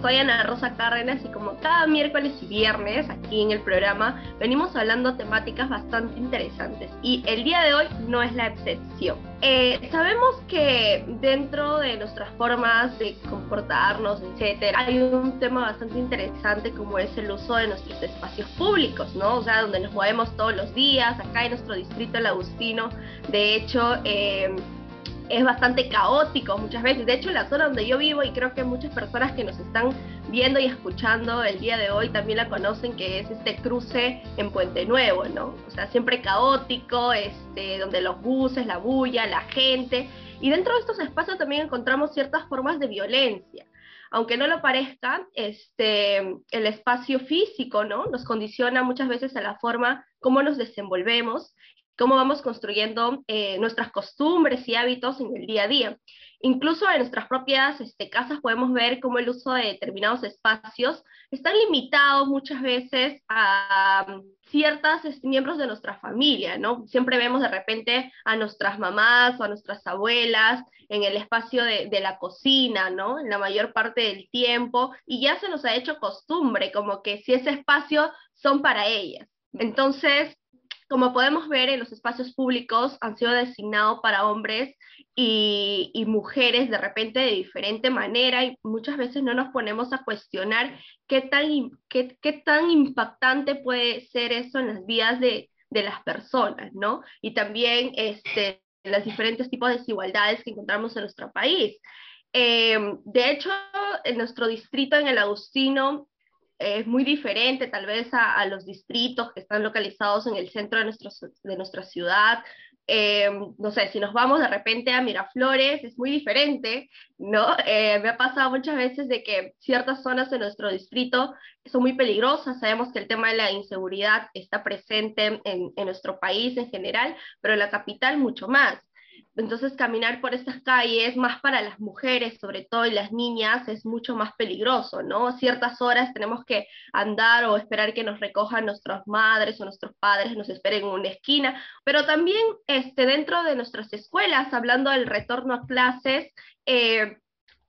Soy Ana Rosa Cárdenas y como cada miércoles y viernes aquí en el programa venimos hablando temáticas bastante interesantes y el día de hoy no es la excepción. Eh, sabemos que dentro de nuestras formas de comportarnos, etcétera, hay un tema bastante interesante como es el uso de nuestros espacios públicos, ¿no? O sea, donde nos movemos todos los días, acá en nuestro distrito El Agustino, de hecho, eh, es bastante caótico muchas veces. De hecho, la zona donde yo vivo y creo que muchas personas que nos están viendo y escuchando el día de hoy también la conocen, que es este cruce en Puente Nuevo, ¿no? O sea, siempre caótico, este, donde los buses, la bulla, la gente. Y dentro de estos espacios también encontramos ciertas formas de violencia. Aunque no lo parezca, este, el espacio físico, ¿no? Nos condiciona muchas veces a la forma como nos desenvolvemos cómo vamos construyendo eh, nuestras costumbres y hábitos en el día a día. Incluso en nuestras propias este, casas podemos ver cómo el uso de determinados espacios están limitados muchas veces a um, ciertos este, miembros de nuestra familia, ¿no? Siempre vemos de repente a nuestras mamás o a nuestras abuelas en el espacio de, de la cocina, ¿no? En la mayor parte del tiempo, y ya se nos ha hecho costumbre, como que si ese espacio son para ellas. Entonces, como podemos ver en los espacios públicos, han sido designados para hombres y, mujeres de repente de diferente manera y muchas veces no nos ponemos a cuestionar qué tan, qué, qué tan impactante puede ser eso en las vidas de, de las personas, ¿no? Y también este, los diferentes tipos de desigualdades que encontramos en nuestro país. Eh, de hecho, en nuestro distrito, en el Agustino, es muy diferente tal vez a, los distritos que están localizados en el centro de, de nuestra ciudad. Eh, no sé, si nos vamos de repente a Miraflores, es muy diferente, ¿no? Eh, me ha pasado muchas veces de que ciertas zonas de nuestro distrito son muy peligrosas, sabemos que el tema de la inseguridad está presente en, en nuestro país en general, pero en la capital mucho más. Entonces caminar por estas calles, más para las mujeres sobre todo y las niñas, es mucho más peligroso, ¿no? Ciertas horas tenemos que andar o esperar que nos recojan nuestras madres o nuestros padres, nos esperen en una esquina, pero también este, dentro de nuestras escuelas, hablando del retorno a clases, eh,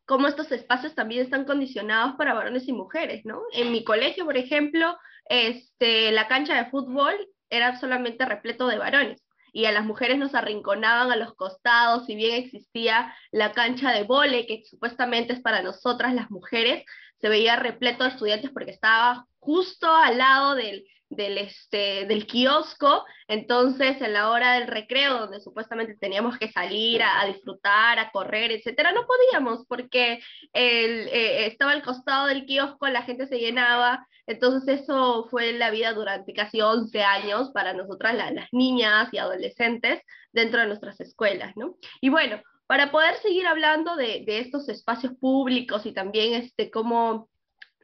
cómo estos espacios también están condicionados para varones y mujeres, ¿no? En mi colegio, por ejemplo, este, la cancha de fútbol era solamente repleto de varones y a las mujeres nos arrinconaban a los costados, si bien existía la cancha de vole, que supuestamente es para nosotras las mujeres, se veía repleto de estudiantes porque estaba justo al lado del, del, este, del kiosco, entonces en la hora del recreo, donde supuestamente teníamos que salir a, disfrutar, a correr, etcétera, no podíamos porque el, eh, estaba al costado del kiosco, la gente se llenaba, entonces eso fue la vida durante casi 11 años para nosotras, las niñas y adolescentes, dentro de nuestras escuelas, ¿no? Y bueno, para poder seguir hablando de, de estos espacios públicos y también este, cómo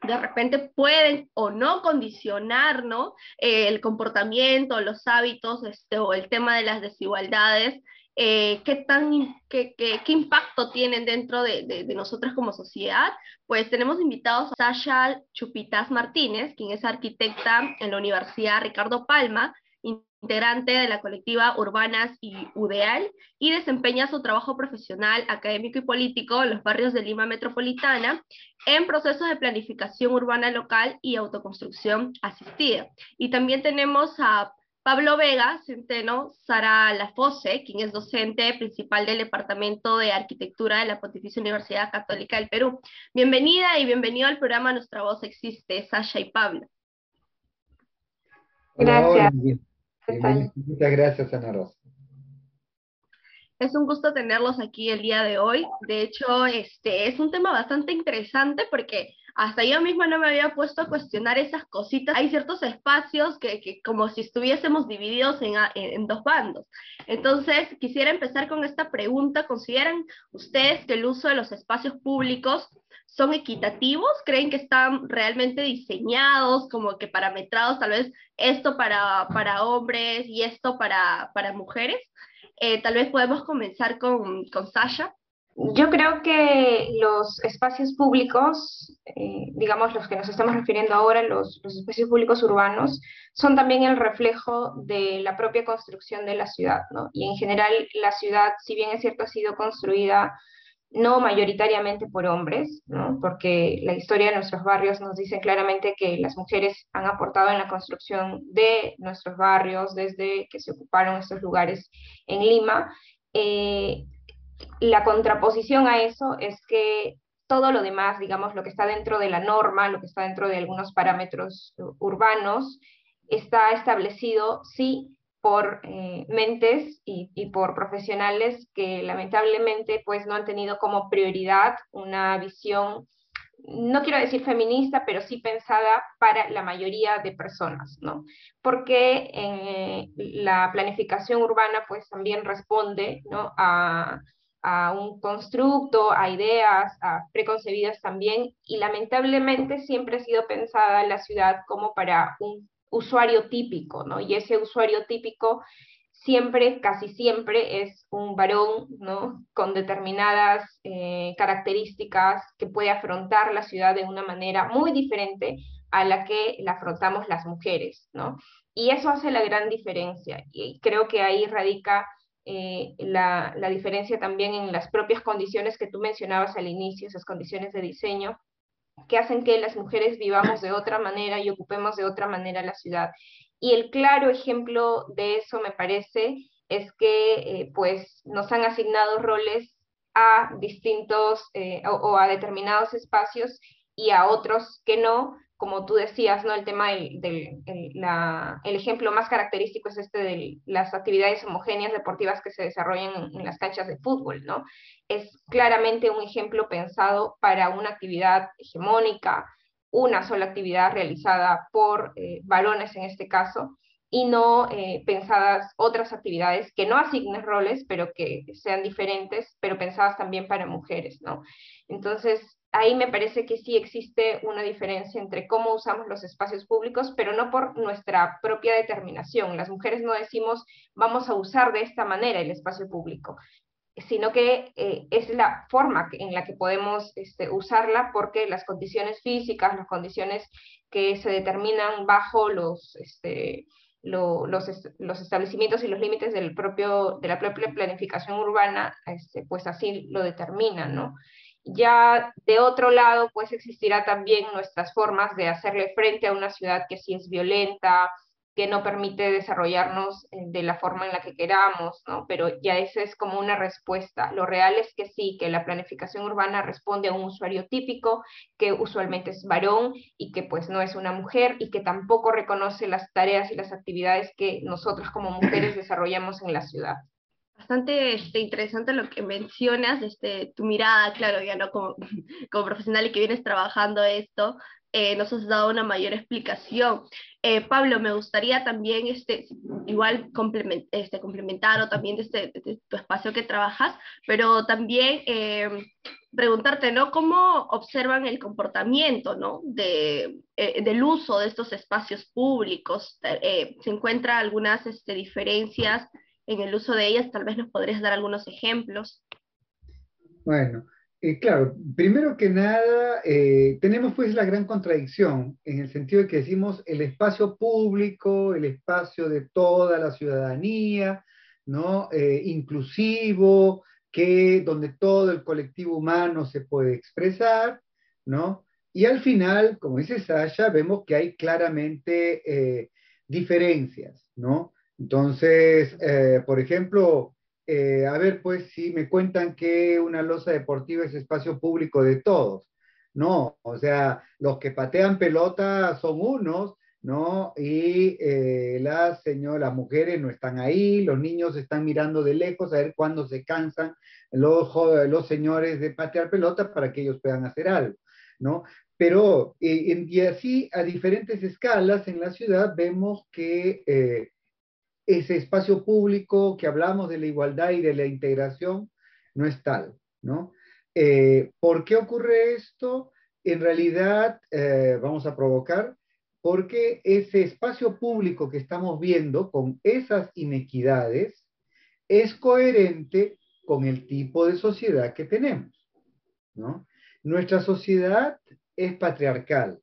de repente pueden o no condicionar ¿no? Eh, el comportamiento, los hábitos este, o el tema de las desigualdades, eh, ¿qué, tan, qué, qué, qué, impacto tienen dentro de, de, de, nosotras como sociedad, pues tenemos invitados a Sasha Chupitas Martínez, quien es arquitecta en la Universidad Ricardo Palma, integrante de la colectiva Urbanas y UDEAL, y desempeña su trabajo profesional, académico y político en los barrios de Lima Metropolitana en procesos de planificación urbana local y autoconstrucción asistida. Y también tenemos a Pablo Vega, Centeno, Sara Lafose, quien es docente principal del Departamento de Arquitectura de la Pontificia Universidad Católica del Perú. Bienvenida y bienvenido al programa Nuestra Voz Existe, Sasha y Pablo. Gracias. Muchas gracias, Ana Rosa. Es un gusto tenerlos aquí el día de hoy. De hecho, este es un tema bastante interesante porque hasta yo misma no me había puesto a cuestionar esas cositas. Hay ciertos espacios que, que como si estuviésemos divididos en, en, dos bandos. Entonces, quisiera empezar con esta pregunta. ¿Consideran ustedes que el uso de los espacios públicos son equitativos? ¿Creen que están realmente diseñados, como que parametrados, tal vez esto para, para hombres y esto para, para mujeres? Eh, tal vez podemos comenzar con, con Sasha. Yo creo que los espacios públicos, eh, digamos los que nos estamos refiriendo ahora, los, los, espacios públicos urbanos, son también el reflejo de la propia construcción de la ciudad, ¿no? Y en general la ciudad, si bien es cierto, ha sido construida no mayoritariamente por hombres, ¿no? porque la historia de nuestros barrios nos dice claramente que las mujeres han aportado en la construcción de nuestros barrios desde que se ocuparon estos lugares en Lima. Eh, la contraposición a eso es que todo lo demás, digamos, lo que está dentro de la norma, lo que está dentro de algunos parámetros urbanos, está establecido, sí, por eh, mentes y, y, por profesionales que lamentablemente pues no han tenido como prioridad una visión, no quiero decir feminista, pero sí pensada para la mayoría de personas, ¿no? Porque eh, la planificación urbana pues también responde, ¿no? A, a un constructo, a ideas, a preconcebidas también, y lamentablemente siempre ha sido pensada la ciudad como para un usuario típico, ¿no? Y ese usuario típico siempre, casi siempre, es un varón, ¿no? Con determinadas eh, características que puede afrontar la ciudad de una manera muy diferente a la que la afrontamos las mujeres, ¿no? Y eso hace la gran diferencia. Y creo que ahí radica eh, la, la diferencia también en las propias condiciones que tú mencionabas al inicio, esas condiciones de diseño, que hacen que las mujeres vivamos de otra manera y ocupemos de otra manera la ciudad. Y el claro ejemplo de eso, me parece, es que eh, pues nos han asignado roles a distintos eh, o, a determinados espacios y a otros que no, como tú decías, ¿no? El tema del, el ejemplo más característico es este de las actividades homogéneas deportivas que se desarrollan en, las canchas de fútbol, ¿no? Es claramente un ejemplo pensado para una actividad hegemónica, una sola actividad realizada por eh, varones en este caso, y no eh, pensadas otras actividades que no asignen roles, pero que sean diferentes, pero pensadas también para mujeres, ¿no? Entonces, ahí me parece que sí existe una diferencia entre cómo usamos los espacios públicos, pero no por nuestra propia determinación. Las mujeres no decimos vamos a usar de esta manera el espacio público, sino que eh, es la forma en la que podemos este, usarla porque las condiciones físicas, las condiciones que se determinan bajo los... Este, los, establecimientos y los límites del propio, de la propia planificación urbana, este, pues así lo determinan, ¿no? Ya de otro lado, pues existirá también nuestras formas de hacerle frente a una ciudad que sí es violenta, que no permite desarrollarnos eh, de la forma en la que queramos, ¿no? Pero ya esa es como una respuesta. Lo real es que sí, que la planificación urbana responde a un usuario típico, que usualmente es varón y que pues no es una mujer y que tampoco reconoce las tareas y las actividades que nosotras como mujeres desarrollamos en la ciudad bastante este, interesante lo que mencionas, este, tu mirada, claro, ya no como, como profesional y que vienes trabajando esto, eh, nos has dado una mayor explicación. Eh, Pablo, me gustaría también, este, igual este, complementar o también desde, tu espacio que trabajas, pero también eh, preguntarte, ¿no? ¿Cómo observan el comportamiento, ¿no? De, del uso de estos espacios públicos. ¿Se encuentran algunas este, diferencias en el uso de ellas. Tal vez nos podrías dar algunos ejemplos. Bueno, eh, claro, primero que nada, eh, tenemos pues la gran contradicción en el sentido de que decimos el espacio público, el espacio de toda la ciudadanía, ¿no? Eh, inclusivo, que, donde todo el colectivo humano se puede expresar, ¿no? Y al final, como dice Sasha, vemos que hay claramente diferencias, ¿no? Entonces, eh, por ejemplo, eh, a ver, pues si me cuentan que una losa deportiva es espacio público de todos. No, o sea, los que patean pelota son unos, ¿no? Y eh, las señoras, las mujeres no están ahí, los niños están mirando de lejos a ver cuándo se cansan los, los señores de patear pelota para que ellos puedan hacer algo, ¿no? Pero y así a diferentes escalas en la ciudad vemos que ese espacio público que hablamos de la igualdad y de la integración no es tal, ¿no? Eh, ¿Por qué ocurre esto? En realidad, eh, vamos a provocar, porque ese espacio público que estamos viendo con esas inequidades es coherente con el tipo de sociedad que tenemos, ¿no? Nuestra sociedad es patriarcal,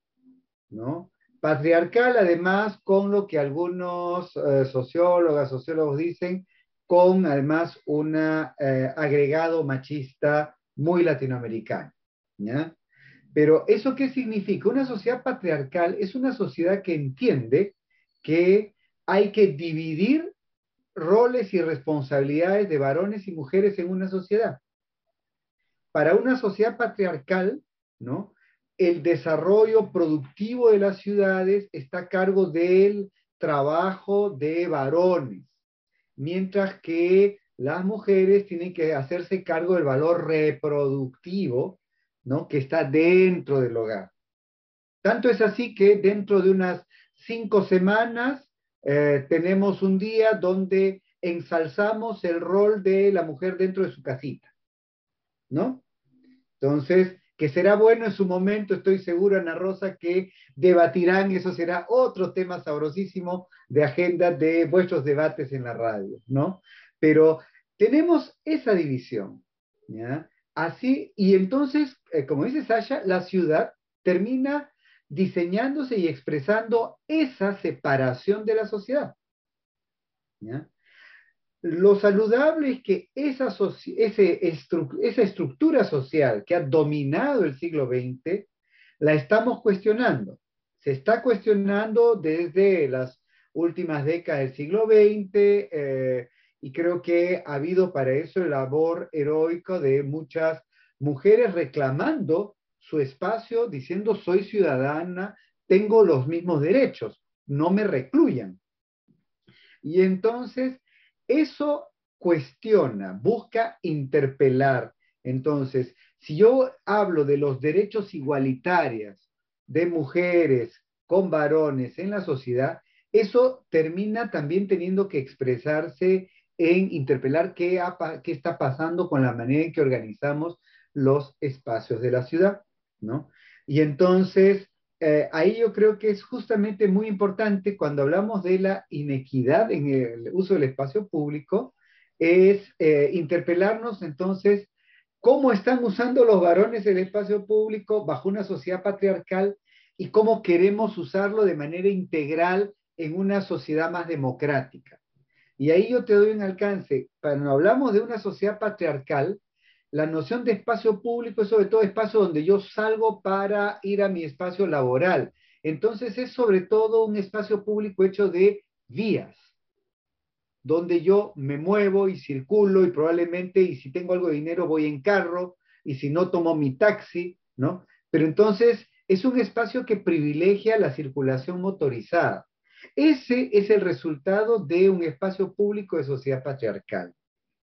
¿no? Patriarcal, además, con lo que algunos eh, sociólogas, sociólogos dicen, con además un eh, agregado machista muy latinoamericano. ¿ya? Pero ¿eso qué significa? Una sociedad patriarcal es una sociedad que entiende que hay que dividir roles y responsabilidades de varones y mujeres en una sociedad. Para una sociedad patriarcal, ¿no? El desarrollo productivo de las ciudades está a cargo del trabajo de varones, mientras que las mujeres tienen que hacerse cargo del valor reproductivo, ¿no? Que está dentro del hogar. Tanto es así que dentro de unas cinco semanas eh, tenemos un día donde ensalzamos el rol de la mujer dentro de su casita, ¿no? Entonces, que será bueno en su momento, estoy seguro, Ana Rosa, que debatirán, eso será otro tema sabrosísimo de agenda de vuestros debates en la radio, ¿no? Pero tenemos esa división, ¿ya? Así, y entonces, eh, como dice Sasha, la ciudad termina diseñándose y expresando esa separación de la sociedad. Lo saludable es que esa, esa estructura social que ha dominado el siglo XX, la estamos cuestionando. Se está cuestionando desde las últimas décadas del siglo XX eh, y creo que ha habido para eso el labor heroico de muchas mujeres reclamando su espacio diciendo soy ciudadana, tengo los mismos derechos, no me recluyan. Y entonces eso cuestiona, busca interpelar. Entonces, si yo hablo de los derechos igualitarios de mujeres con varones en la sociedad, eso termina también teniendo que expresarse en interpelar qué, qué está pasando con la manera en que organizamos los espacios de la ciudad. ¿no? Y entonces, eh, ahí yo creo que es justamente muy importante cuando hablamos de la inequidad en el uso del espacio público, es eh, interpelarnos entonces cómo están usando los varones el espacio público bajo una sociedad patriarcal y cómo queremos usarlo de manera integral en una sociedad más democrática. Y ahí yo te doy un alcance. Cuando hablamos de una sociedad patriarcal, la noción de espacio público es sobre todo espacio donde yo salgo para ir a mi espacio laboral. Entonces es sobre todo un espacio público hecho de vías, donde yo me muevo y circulo y probablemente, y si tengo algo de dinero, voy en carro, y si no, tomo mi taxi, ¿no? Pero entonces es un espacio que privilegia la circulación motorizada. Ese es el resultado de un espacio público de sociedad patriarcal.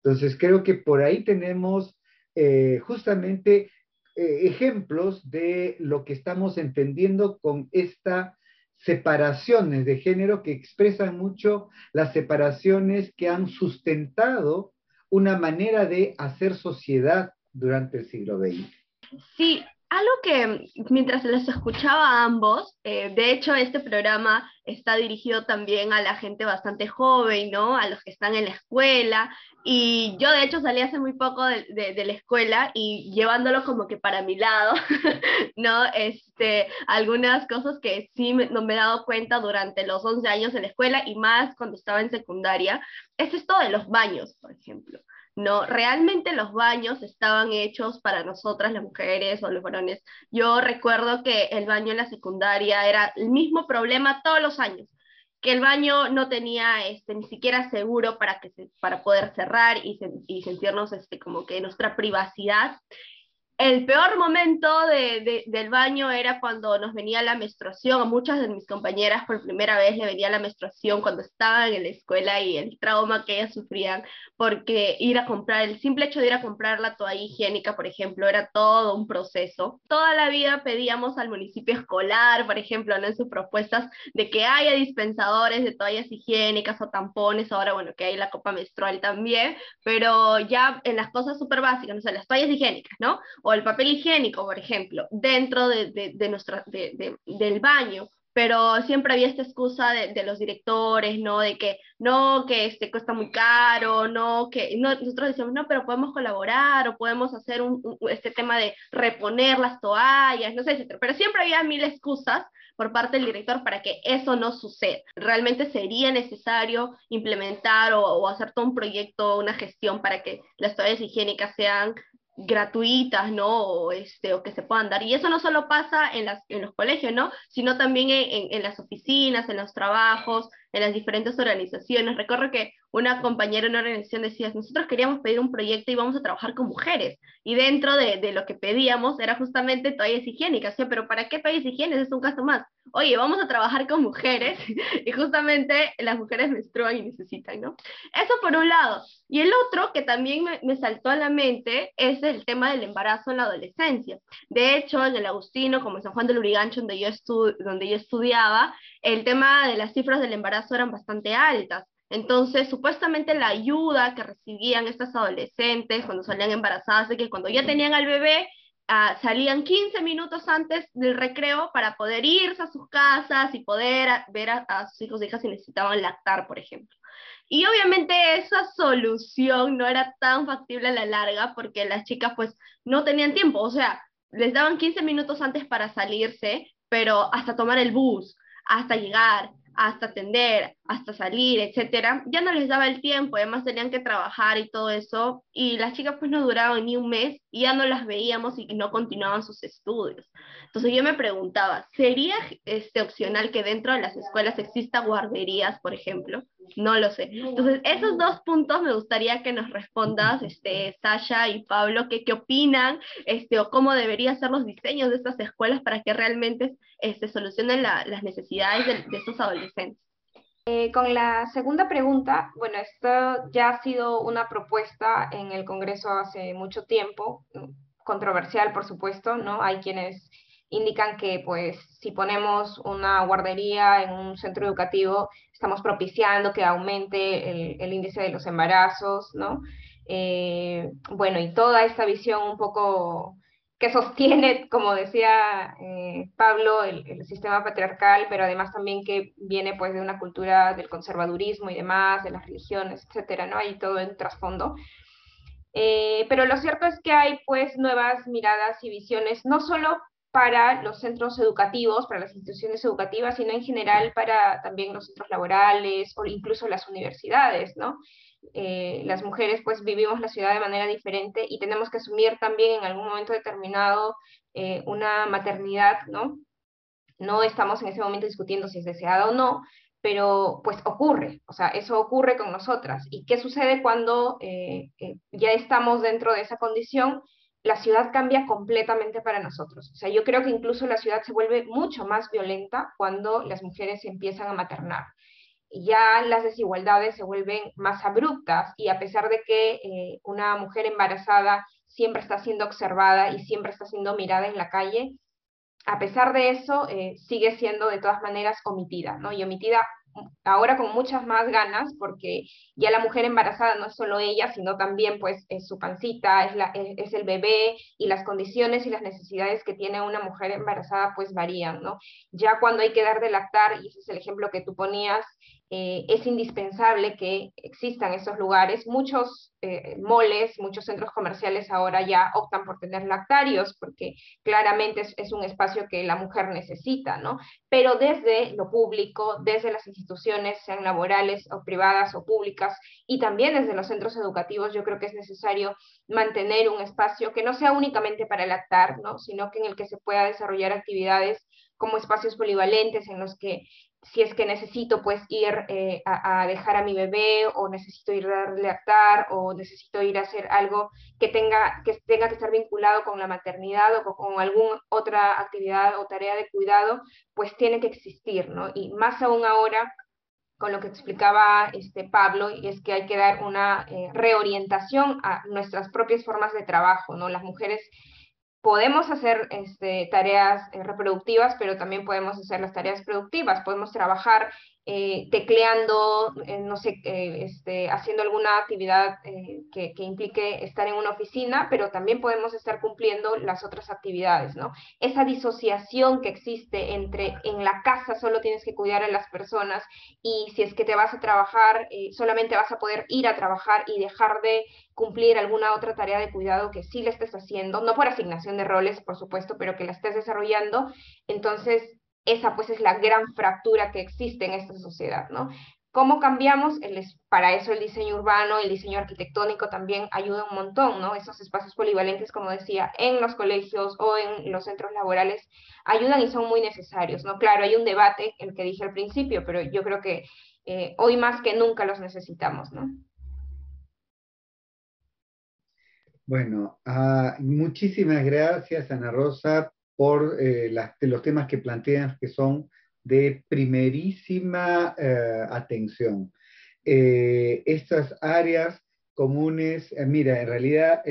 Entonces creo que por ahí tenemos eh, justamente eh, ejemplos de lo que estamos entendiendo con estas separaciones de género que expresan mucho las separaciones que han sustentado una manera de hacer sociedad durante el siglo XX. Sí, algo que mientras les escuchaba a ambos, eh, de hecho este programa está dirigido también a la gente bastante joven, ¿no? A los que están en la escuela. Y yo de hecho salí hace muy poco de, la escuela y llevándolo como que para mi lado, ¿no? Este, algunas cosas que sí me, no me he dado cuenta durante los 11 años de la escuela y más cuando estaba en secundaria, es esto de los baños, por ejemplo. No, realmente los baños estaban hechos para nosotras, las mujeres o los varones. Yo recuerdo que el baño en la secundaria era el mismo problema todos los años, que el baño no tenía este, ni siquiera seguro para, que para poder cerrar y, y sentirnos este, como que nuestra privacidad el peor momento del baño era cuando nos venía la menstruación. A muchas de mis compañeras por primera vez le venía la menstruación cuando estaban en la escuela y el trauma que ellas sufrían, porque ir a comprar, el simple hecho de ir a comprar la toalla higiénica, por ejemplo, era todo un proceso. Toda la vida pedíamos al municipio escolar, por ejemplo, en sus propuestas de que haya dispensadores de toallas higiénicas o tampones, ahora bueno, que hay la copa menstrual también, pero ya en las cosas súper básicas, no sé, las toallas higiénicas, ¿no? o el papel higiénico, por ejemplo, dentro de, de, nuestra, de, del baño, pero siempre había esta excusa de, los directores, ¿no? De que no, que este cuesta muy caro, no, que no, nosotros decíamos, no, pero podemos colaborar o podemos hacer un, este tema de reponer las toallas, no sé, etc. Pero siempre había mil excusas por parte del director para que eso no suceda. Realmente sería necesario implementar o, o hacer todo un proyecto, una gestión para que las toallas higiénicas sean gratuitas, ¿no? O, este, o que se puedan dar. Y eso no solo pasa en, las, en los colegios, ¿no? Sino también en, en, las oficinas, en los trabajos, en las diferentes organizaciones. Recuerdo que una compañera en una organización decía, nosotros queríamos pedir un proyecto y vamos a trabajar con mujeres. Y dentro de, de lo que pedíamos era justamente toallas higiénicas. ¿sí? Pero ¿para qué toallas higiénicas? Es un caso más. Oye, vamos a trabajar con mujeres y justamente las mujeres menstruan y necesitan, ¿no? Eso por un lado. Y el otro que también me, me saltó a la mente es el tema del embarazo en la adolescencia. De hecho, en el Agustino, como en San Juan del Urigancho, donde yo, donde yo estudiaba, el tema de las cifras del embarazo eran bastante altas. Entonces, supuestamente la ayuda que recibían estas adolescentes cuando salían embarazadas, de que cuando ya tenían al bebé, uh, salían 15 minutos antes del recreo para poder irse a sus casas y poder ver a, a sus hijos e hijas si necesitaban lactar, por ejemplo. Y obviamente esa solución no era tan factible a la larga porque las chicas pues no tenían tiempo, o sea, les daban 15 minutos antes para salirse, pero hasta tomar el bus, hasta llegar, hasta atender, hasta salir, etcétera, ya no les daba el tiempo, además tenían que trabajar y todo eso, y las chicas pues no duraban ni un mes y ya no las veíamos y no continuaban sus estudios. Entonces yo me preguntaba, ¿sería este opcional que dentro de las escuelas exista guarderías, por ejemplo? No lo sé. Entonces, esos dos puntos me gustaría que nos respondas, este, Sasha y Pablo, qué opinan, este, o cómo deberían ser los diseños de estas escuelas para que realmente este, solucionen las necesidades de, de estos adolescentes. Eh, con la segunda pregunta, bueno, esto ya ha sido una propuesta en el Congreso hace mucho tiempo, controversial, por supuesto, ¿no? Hay quienes indican que, pues, si ponemos una guardería en un centro educativo, estamos propiciando que aumente el, el índice de los embarazos, ¿no? Eh, bueno, y toda esta visión un poco que sostiene, como decía eh, Pablo, el, el, sistema patriarcal, pero además también que viene pues de una cultura del conservadurismo y demás, de las religiones, etcétera, ¿no? Hay todo en trasfondo. Eh, pero lo cierto es que hay pues nuevas miradas y visiones, no solo para los centros educativos, para las instituciones educativas, sino en general para también los centros laborales o incluso las universidades, ¿no? eh, las mujeres pues vivimos la ciudad de manera diferente y tenemos que asumir también en algún momento determinado eh, una maternidad, ¿no? No estamos en ese momento discutiendo si es deseada o no, pero pues ocurre, o sea, eso ocurre con nosotras. ¿Y qué sucede cuando eh, eh, ya estamos dentro de esa condición? La ciudad cambia completamente para nosotros. O sea, yo creo que incluso la ciudad se vuelve mucho más violenta cuando las mujeres empiezan a maternar ya las desigualdades se vuelven más abruptas y a pesar de que eh, una mujer embarazada siempre está siendo observada y siempre está siendo mirada en la calle, a pesar de eso eh, sigue siendo de todas maneras omitida, ¿no? Y omitida ahora con muchas más ganas, porque ya la mujer embarazada no es solo ella, sino también pues es su pancita, es, la, es, el bebé y las condiciones y las necesidades que tiene una mujer embarazada pues varían, ¿no? Ya cuando hay que dar de lactar, y ese es el ejemplo que tú ponías, eh, es indispensable que existan esos lugares. Muchos eh, moles, muchos centros comerciales ahora ya optan por tener lactarios porque claramente es, es, un espacio que la mujer necesita, ¿no? Pero desde lo público, desde las instituciones, sean laborales o privadas o públicas, y también desde los centros educativos, yo creo que es necesario mantener un espacio que no sea únicamente para lactar, ¿no? Sino que en el que se pueda desarrollar actividades como espacios polivalentes en los que si es que necesito pues ir eh, a, dejar a mi bebé o necesito ir a lactar o necesito ir a hacer algo que tenga que, tenga que estar vinculado con la maternidad o con, con alguna otra actividad o tarea de cuidado, pues tiene que existir, ¿no? Y más aún ahora con lo que explicaba este Pablo, y es que hay que dar una eh, reorientación a nuestras propias formas de trabajo, ¿no? Las mujeres podemos hacer este, tareas eh, reproductivas, pero también podemos hacer las tareas productivas, podemos trabajar eh, tecleando, eh, no sé, eh, este, haciendo alguna actividad eh, que, que, implique estar en una oficina, pero también podemos estar cumpliendo las otras actividades, ¿no? Esa disociación que existe entre en la casa solo tienes que cuidar a las personas y si es que te vas a trabajar, solamente vas a poder ir a trabajar y dejar de cumplir alguna otra tarea de cuidado que sí le estés haciendo, no por asignación de roles, por supuesto, pero que la estés desarrollando, entonces esa pues es la gran fractura que existe en esta sociedad, ¿no? ¿Cómo cambiamos? Para eso el diseño urbano, el diseño arquitectónico también ayuda un montón, ¿no? Esos espacios polivalentes, como decía, en los colegios o en los centros laborales ayudan y son muy necesarios, ¿no? Claro, hay un debate, el que dije al principio, pero yo creo que eh, hoy más que nunca los necesitamos, ¿no? Bueno, ah, muchísimas gracias, Ana Rosa, por eh, los temas que plantean que son de primerísima eh, atención. Eh, estas áreas comunes, mira, en realidad,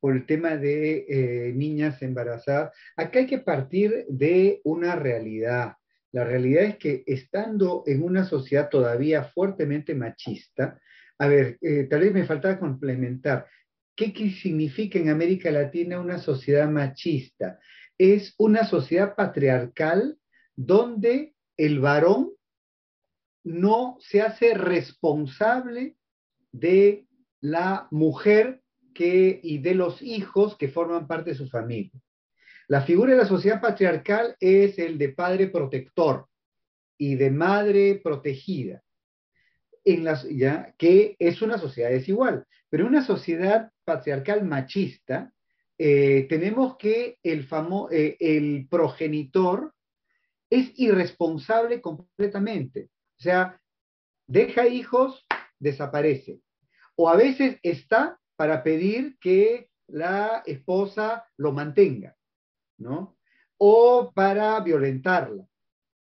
por el tema de niñas embarazadas, acá hay que partir de una realidad. La realidad es que estando en una sociedad todavía fuertemente machista, a ver, tal vez me faltaba complementar, ¿qué significa en América Latina una sociedad machista? Es una sociedad patriarcal donde el varón no se hace responsable de la mujer que, y de los hijos que forman parte de su familia. La figura de la sociedad patriarcal es el de padre protector y de madre protegida, en las, ya, que es una sociedad desigual. Pero una sociedad patriarcal machista, eh, tenemos que el, eh, el progenitor es irresponsable completamente. O sea, deja hijos, desaparece. O a veces está para pedir que la esposa lo mantenga, ¿no? O para violentarla,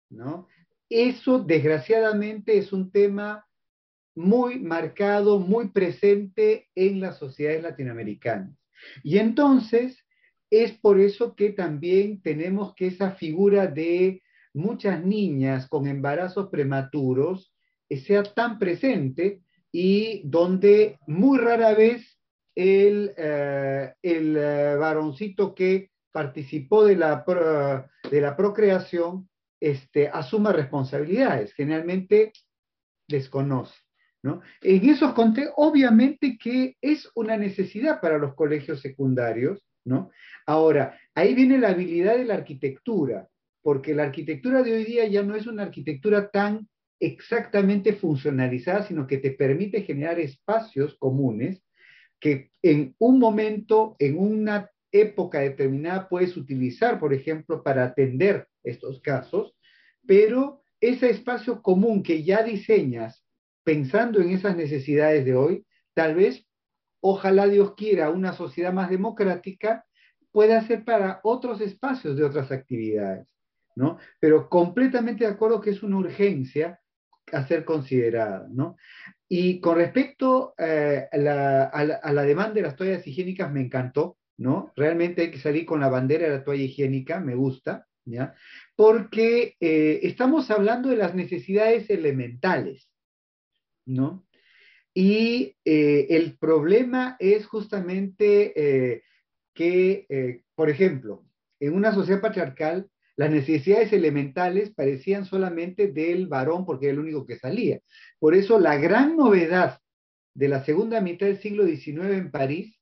¿no? Eso, desgraciadamente, es un tema muy marcado, muy presente en las sociedades latinoamericanas. Y entonces, es por eso que también tenemos que esa figura de muchas niñas con embarazos prematuros eh, sea tan presente y donde muy rara vez el, eh, el eh, varoncito que participó de la, de la procreación este, asuma responsabilidades, generalmente desconoce. ¿No? En esos contextos, obviamente que es una necesidad para los colegios secundarios, ¿no? Ahora, ahí viene la habilidad de la arquitectura porque la arquitectura de hoy día ya no es una arquitectura tan exactamente funcionalizada, sino que te permite generar espacios comunes que en un momento, en una época determinada puedes utilizar, por ejemplo, para atender estos casos, pero ese espacio común que ya diseñas pensando en esas necesidades de hoy, tal vez, ojalá Dios quiera, una sociedad más democrática, pueda ser para otros espacios de otras actividades. Pero completamente de acuerdo que es una urgencia a ser considerada, ¿no? Y con respecto eh, a, la, demanda de las toallas higiénicas, me encantó, ¿no? Realmente hay que salir con la bandera de la toalla higiénica, me gusta, ¿ya? Porque eh, estamos hablando de las necesidades elementales, ¿no? Y eh, el problema es justamente que, por ejemplo, en una sociedad patriarcal, las necesidades elementales parecían solamente del varón porque era el único que salía. Por eso la gran novedad de la segunda mitad del siglo XIX en París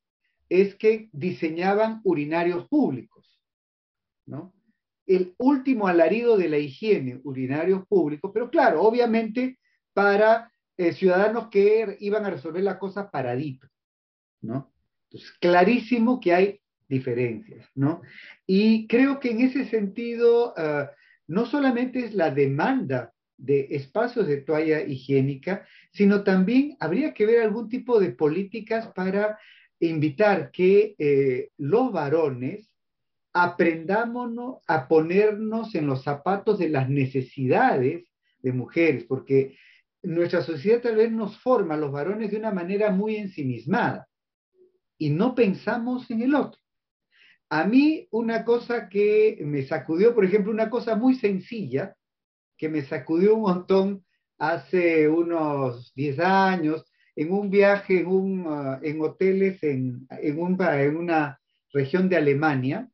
es que diseñaban urinarios públicos, ¿no? El último alarido de la higiene, urinarios públicos, pero claro, obviamente para eh, ciudadanos que iban a resolver la cosa paradito, ¿no? Entonces, clarísimo que hay diferencias, ¿no? Y creo que en ese sentido, ah, no solamente es la demanda de espacios de toalla higiénica, sino también habría que ver algún tipo de políticas para invitar que eh, los varones aprendamos a ponernos en los zapatos de las necesidades de mujeres, porque nuestra sociedad tal vez nos forma los varones de una manera muy ensimismada y no pensamos en el otro. A mí una cosa que me sacudió, por ejemplo, una cosa muy sencilla, que me sacudió un montón hace unos 10 años, en un viaje en, un, uh, en hoteles en, en, un, en, una región de Alemania,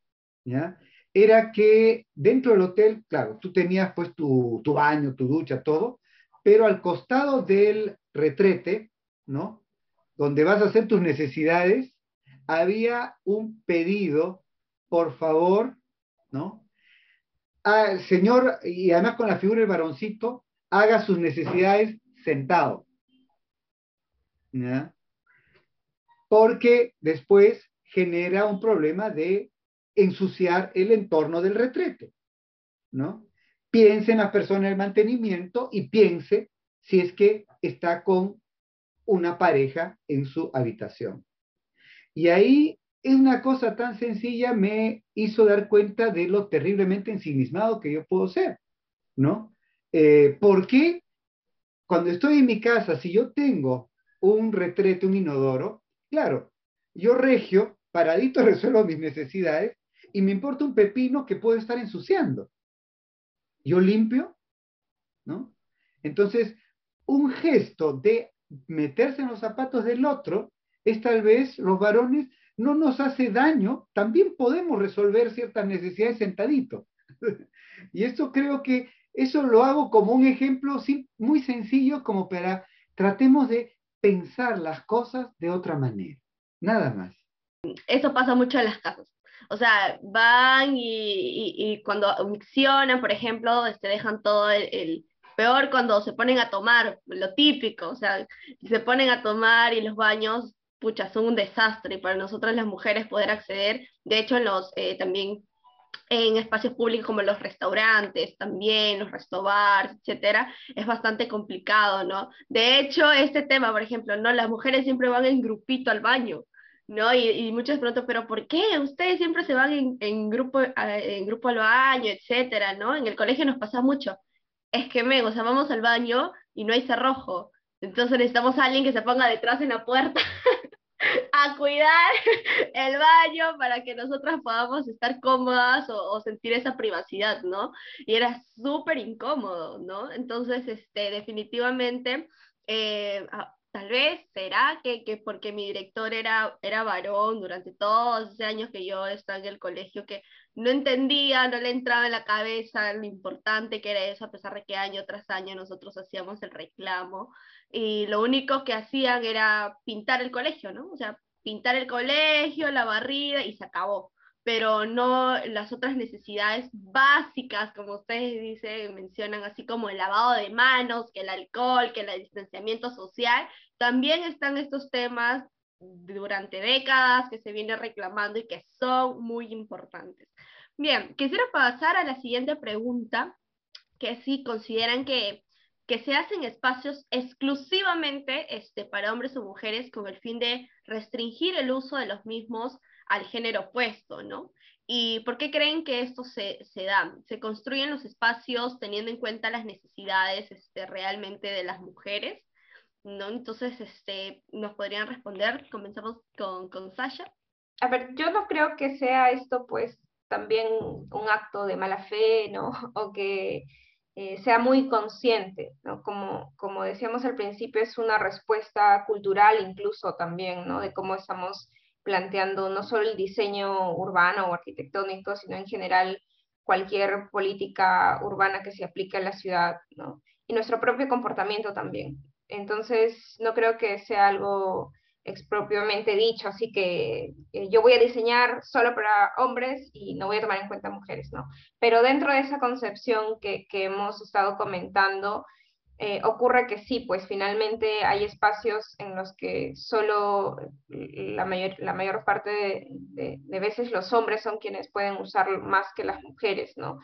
era que dentro del hotel, claro, tú tenías pues tu, tu baño, tu ducha, todo, pero al costado del retrete, ¿no? Donde vas a hacer tus necesidades, había un pedido por favor, ¿no? Ah, señor, y además con la figura del varoncito, haga sus necesidades sentado. Porque después genera un problema de ensuciar el entorno del retrete, ¿no? Piense en la persona del mantenimiento y piense si es que está con una pareja en su habitación. Y ahí es una cosa tan sencilla, me hizo dar cuenta de lo terriblemente ensimismado que yo puedo ser, ¿no? Eh, porque cuando estoy en mi casa, si yo tengo un retrete, un inodoro, claro, yo regio, paradito resuelvo mis necesidades y me importa un pepino que puedo estar ensuciando. Yo limpio, ¿no? Entonces, un gesto de meterse en los zapatos del otro es tal vez los varones no nos hace daño, también podemos resolver ciertas necesidades sentadito. y esto creo que eso lo hago como un ejemplo muy sencillo como para tratemos de pensar las cosas de otra manera. Nada más. Eso pasa mucho en las casas. O sea, van y, cuando miccionan, por ejemplo, este, dejan todo el, peor cuando se ponen a tomar, lo típico, o sea, se ponen a tomar y los baños, pucha, son un desastre para nosotras las mujeres poder acceder. De hecho, en los eh, también en espacios públicos como los restaurantes, también los restobars, etcétera, es bastante complicado, ¿no? De hecho, este tema, por ejemplo, ¿no? Las mujeres siempre van en grupito al baño. ¿No? Y, y muchos pronto, pero ¿por qué? Ustedes siempre se van en, en, grupo, en grupo al baño, etcétera, ¿no? En el colegio nos pasa mucho. Es que, me, o sea, vamos al baño y no hay cerrojo. Entonces necesitamos a alguien que se ponga detrás en la puerta a cuidar el baño para que nosotras podamos estar cómodas o, sentir esa privacidad, ¿no? Y era súper incómodo, ¿no? Entonces, este, definitivamente, eh, tal vez será que, que, porque mi director era, era varón durante todos esos años que yo estaba en el colegio, que no entendía, no le entraba en la cabeza lo importante que era eso, a pesar de que año tras año nosotros hacíamos el reclamo y lo único que hacían era pintar el colegio, ¿no? O sea, pintar el colegio, la barrida y se acabó pero no las otras necesidades básicas, como ustedes dicen, mencionan, así como el lavado de manos, que el alcohol, que el distanciamiento social, también están estos temas durante décadas que se viene reclamando y que son muy importantes. Bien, quisiera pasar a la siguiente pregunta, que si consideran que, que se hacen espacios exclusivamente este, para hombres o mujeres con el fin de restringir el uso de los mismos al género opuesto, ¿no? ¿Y por qué creen que esto se, se da? ¿Se construyen los espacios teniendo en cuenta las necesidades este, realmente de las mujeres? ¿No? Entonces, este, ¿nos podrían responder? Comenzamos con, con Sasha. A ver, yo no creo que sea esto, pues, también un acto de mala fe, ¿no? O que eh, sea muy consciente, ¿no? Como, como decíamos al principio, es una respuesta cultural incluso también, ¿no? De cómo estamos planteando no solo el diseño urbano o arquitectónico, sino en general cualquier política urbana que se aplique a la ciudad. Y nuestro propio comportamiento también. Entonces, no creo que sea algo expropiamente dicho, así que eh, yo voy a diseñar solo para hombres y no voy a tomar en cuenta mujeres, ¿no? Pero dentro de esa concepción que hemos estado comentando, eh, ocurre que sí, pues finalmente hay espacios en los que solo la mayor, la mayor parte de, veces los hombres son quienes pueden usar más que las mujeres, ¿no?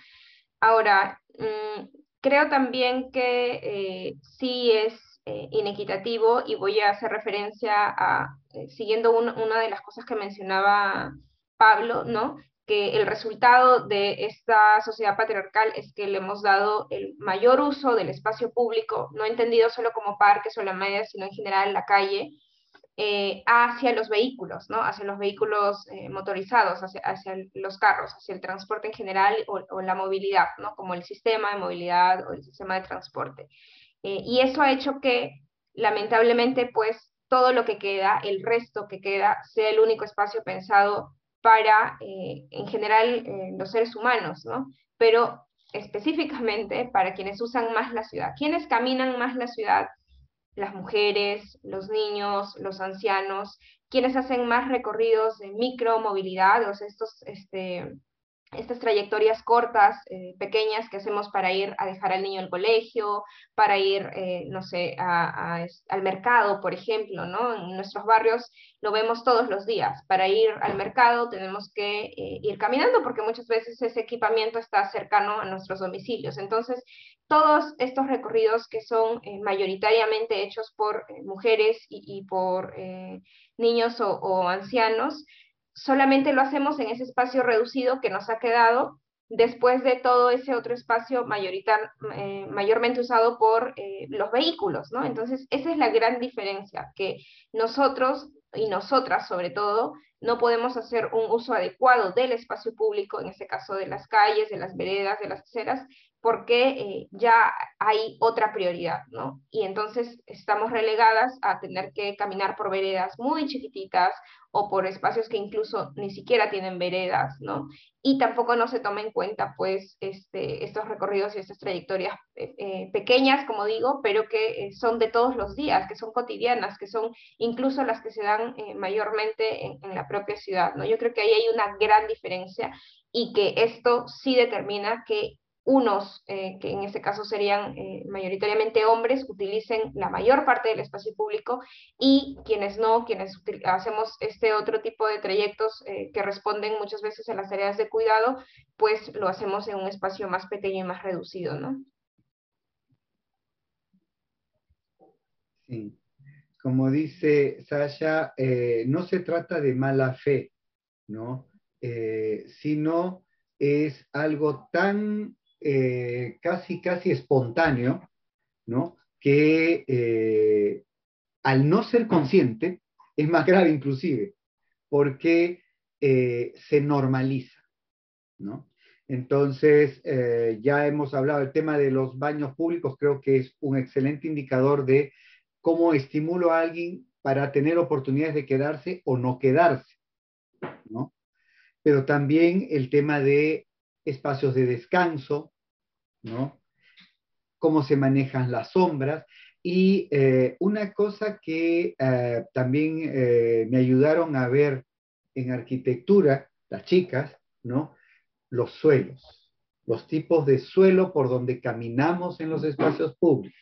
Ahora, mm, creo también que eh, sí es eh, inequitativo y voy a hacer referencia a, siguiendo una de las cosas que mencionaba Pablo, ¿no? Que el resultado de esta sociedad patriarcal es que le hemos dado el mayor uso del espacio público, no entendido solo como parques o la media, sino en general la calle, eh, hacia los vehículos, ¿no? hacia los vehículos eh, motorizados, hacia, hacia, los carros, hacia el transporte en general o, la movilidad, ¿no? como el sistema de movilidad o el sistema de transporte. Eh, y eso ha hecho que, lamentablemente, pues todo lo que queda, el resto que queda, sea el único espacio pensado para, eh, en general, eh, los seres humanos, ¿no? Pero específicamente para quienes usan más la ciudad. ¿Quiénes caminan más la ciudad? Las mujeres, los niños, los ancianos, quienes hacen más recorridos de micromovilidad, o sea, estos este, estas trayectorias cortas, eh, pequeñas que hacemos para ir a dejar al niño al colegio, para ir, eh, no sé, al mercado, por ejemplo, ¿no? En nuestros barrios lo vemos todos los días. Para ir al mercado tenemos que eh, ir caminando porque muchas veces ese equipamiento está cercano a nuestros domicilios. Entonces, todos estos recorridos que son mayoritariamente hechos por mujeres y, por niños o ancianos, solamente lo hacemos en ese espacio reducido que nos ha quedado después de todo ese otro espacio eh, mayormente usado por eh, los vehículos, ¿no? Entonces, esa es la gran diferencia, que nosotros y nosotras sobre todo, no podemos hacer un uso adecuado del espacio público, en este caso de las calles, de las veredas, de las aceras, porque eh, ya hay otra prioridad, ¿no? Y entonces estamos relegadas a tener que caminar por veredas muy chiquititas o por espacios que incluso ni siquiera tienen veredas, ¿no? Y tampoco no se toma en cuenta, pues, este, estos recorridos y estas trayectorias eh, eh, pequeñas, como digo, pero que son de todos los días, que son cotidianas, que son incluso las que se dan mayormente en, en la propia ciudad, ¿no? Yo creo que ahí hay una gran diferencia y que esto sí determina que unos, eh, que en este caso serían eh, mayoritariamente hombres, utilicen la mayor parte del espacio público y quienes no, quienes hacemos este otro tipo de trayectos eh, que responden muchas veces a las tareas de cuidado, pues lo hacemos en un espacio más pequeño y más reducido, ¿no? Sí. Como dice Sasha, no se trata de mala fe, ¿no? sino es algo tan eh, casi, casi espontáneo, ¿no? Que eh, al no ser consciente es más grave inclusive, porque eh, se normaliza, ¿no? Entonces, ya hemos hablado del tema de los baños públicos, creo que es un excelente indicador de cómo estimulo a alguien para tener oportunidades de quedarse o no quedarse, ¿no? Pero también el tema de espacios de descanso, ¿no? Cómo se manejan las sombras. Y eh, una cosa que eh, también eh, me ayudaron a ver en arquitectura, las chicas, ¿no? Los suelos, los tipos de suelo por donde caminamos en los espacios públicos,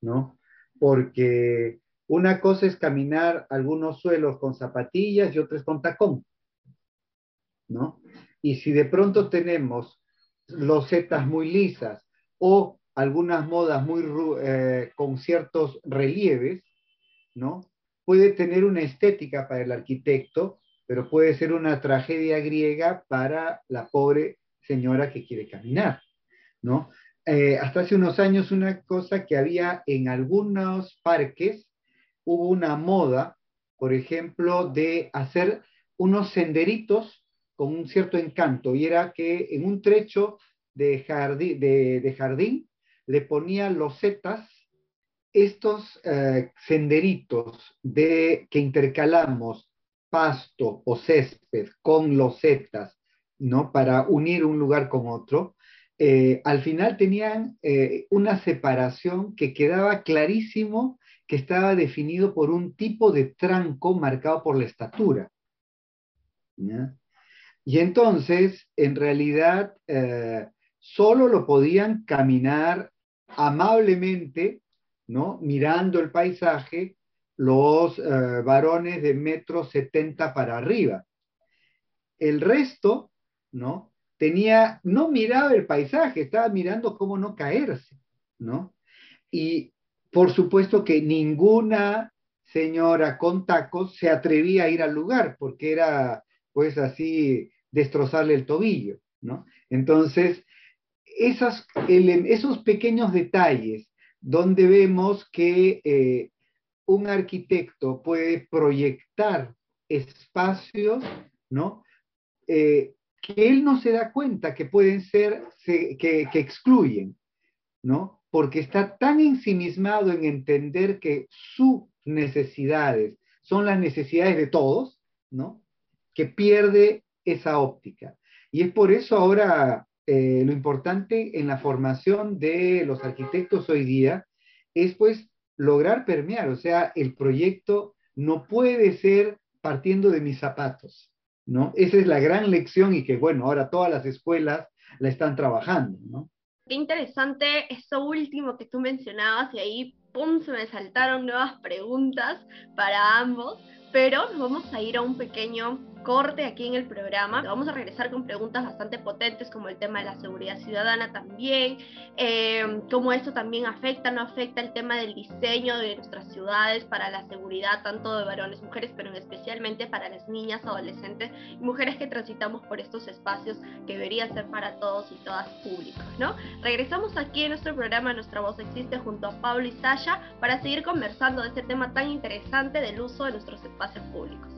¿no? Porque una cosa es caminar algunos suelos con zapatillas y otras con tacón, ¿no? Y si de pronto tenemos losetas muy lisas o algunas modas muy eh, con ciertos relieves, ¿no? Puede tener una estética para el arquitecto, pero puede ser una tragedia griega para la pobre señora que quiere caminar, ¿no? Eh, hasta hace unos años una cosa que había en algunos parques, hubo una moda, por ejemplo, de hacer unos senderitos con un cierto encanto y era que en un trecho de jardín, de, jardín le ponían losetas, estos eh, senderitos de, que intercalamos pasto o césped con losetas, ¿no? Para unir un lugar con otro, eh, al final tenían eh, una separación que quedaba clarísimo que estaba definido por un tipo de tranco marcado por la estatura. Y entonces, en realidad, eh, solo lo podían caminar amablemente, ¿no? Mirando el paisaje, los eh, varones de metro setenta para arriba. El resto, ¿no? Tenía, no miraba el paisaje, estaba mirando cómo no caerse, ¿no? Y por supuesto que ninguna señora con tacos se atrevía a ir al lugar, porque era pues así destrozarle el tobillo, ¿no? Entonces, esas, esos pequeños detalles donde vemos que eh, un arquitecto puede proyectar espacios, ¿no? Eh, que él no se da cuenta que pueden ser, que, que excluyen, ¿no? Porque está tan ensimismado en entender que sus necesidades son las necesidades de todos, ¿no? Que pierde esa óptica. Y es por eso ahora eh, lo importante en la formación de los arquitectos hoy día es pues lograr permear, o sea, el proyecto no puede ser partiendo de mis zapatos, ¿no? Esa es la gran lección y que, bueno, ahora todas las escuelas la están trabajando. Qué interesante eso último que tú mencionabas y ahí, ¡pum!, se me saltaron nuevas preguntas para ambos, pero nos vamos a ir a un pequeño corte aquí en el programa. Vamos a regresar con preguntas bastante potentes como el tema de la seguridad ciudadana también, eh, cómo esto también afecta, no afecta el tema del diseño de nuestras ciudades para la seguridad tanto de varones, mujeres, pero especialmente para las niñas, adolescentes y mujeres que transitamos por estos espacios que deberían ser para todos y todas públicos, ¿no? Regresamos aquí en nuestro programa Nuestra Voz Existe junto a Pablo y Sasha para seguir conversando de este tema tan interesante del uso de nuestros espacios públicos.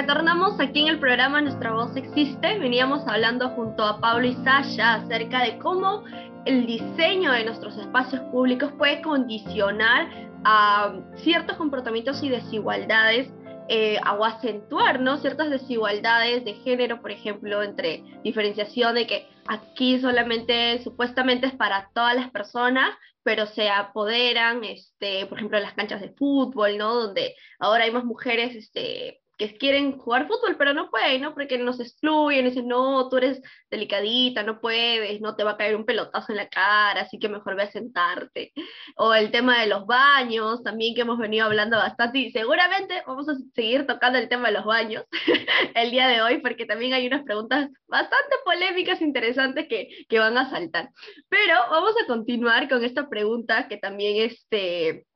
Retornamos aquí en el programa Nuestra Voz Existe. Veníamos hablando junto a Pablo y Sasha acerca de cómo el diseño de nuestros espacios públicos puede condicionar a ciertos comportamientos y desigualdades eh, o acentuar ¿no? ciertas desigualdades de género, por ejemplo, entre diferenciación de que aquí solamente supuestamente es para todas las personas, pero se apoderan, este, por ejemplo, las canchas de fútbol, ¿no? Donde ahora hay más mujeres este, que quieren jugar fútbol, pero no pueden, ¿no? Porque nos excluyen, dicen, no, tú eres delicadita, no puedes, no te va a caer un pelotazo en la cara, así que mejor ve a sentarte. O el tema de los baños, también que hemos venido hablando bastante, y seguramente vamos a seguir tocando el tema de los baños el día de hoy, porque también hay unas preguntas bastante polémicas, interesantes que, que van a saltar. Pero vamos a continuar con esta pregunta que también este,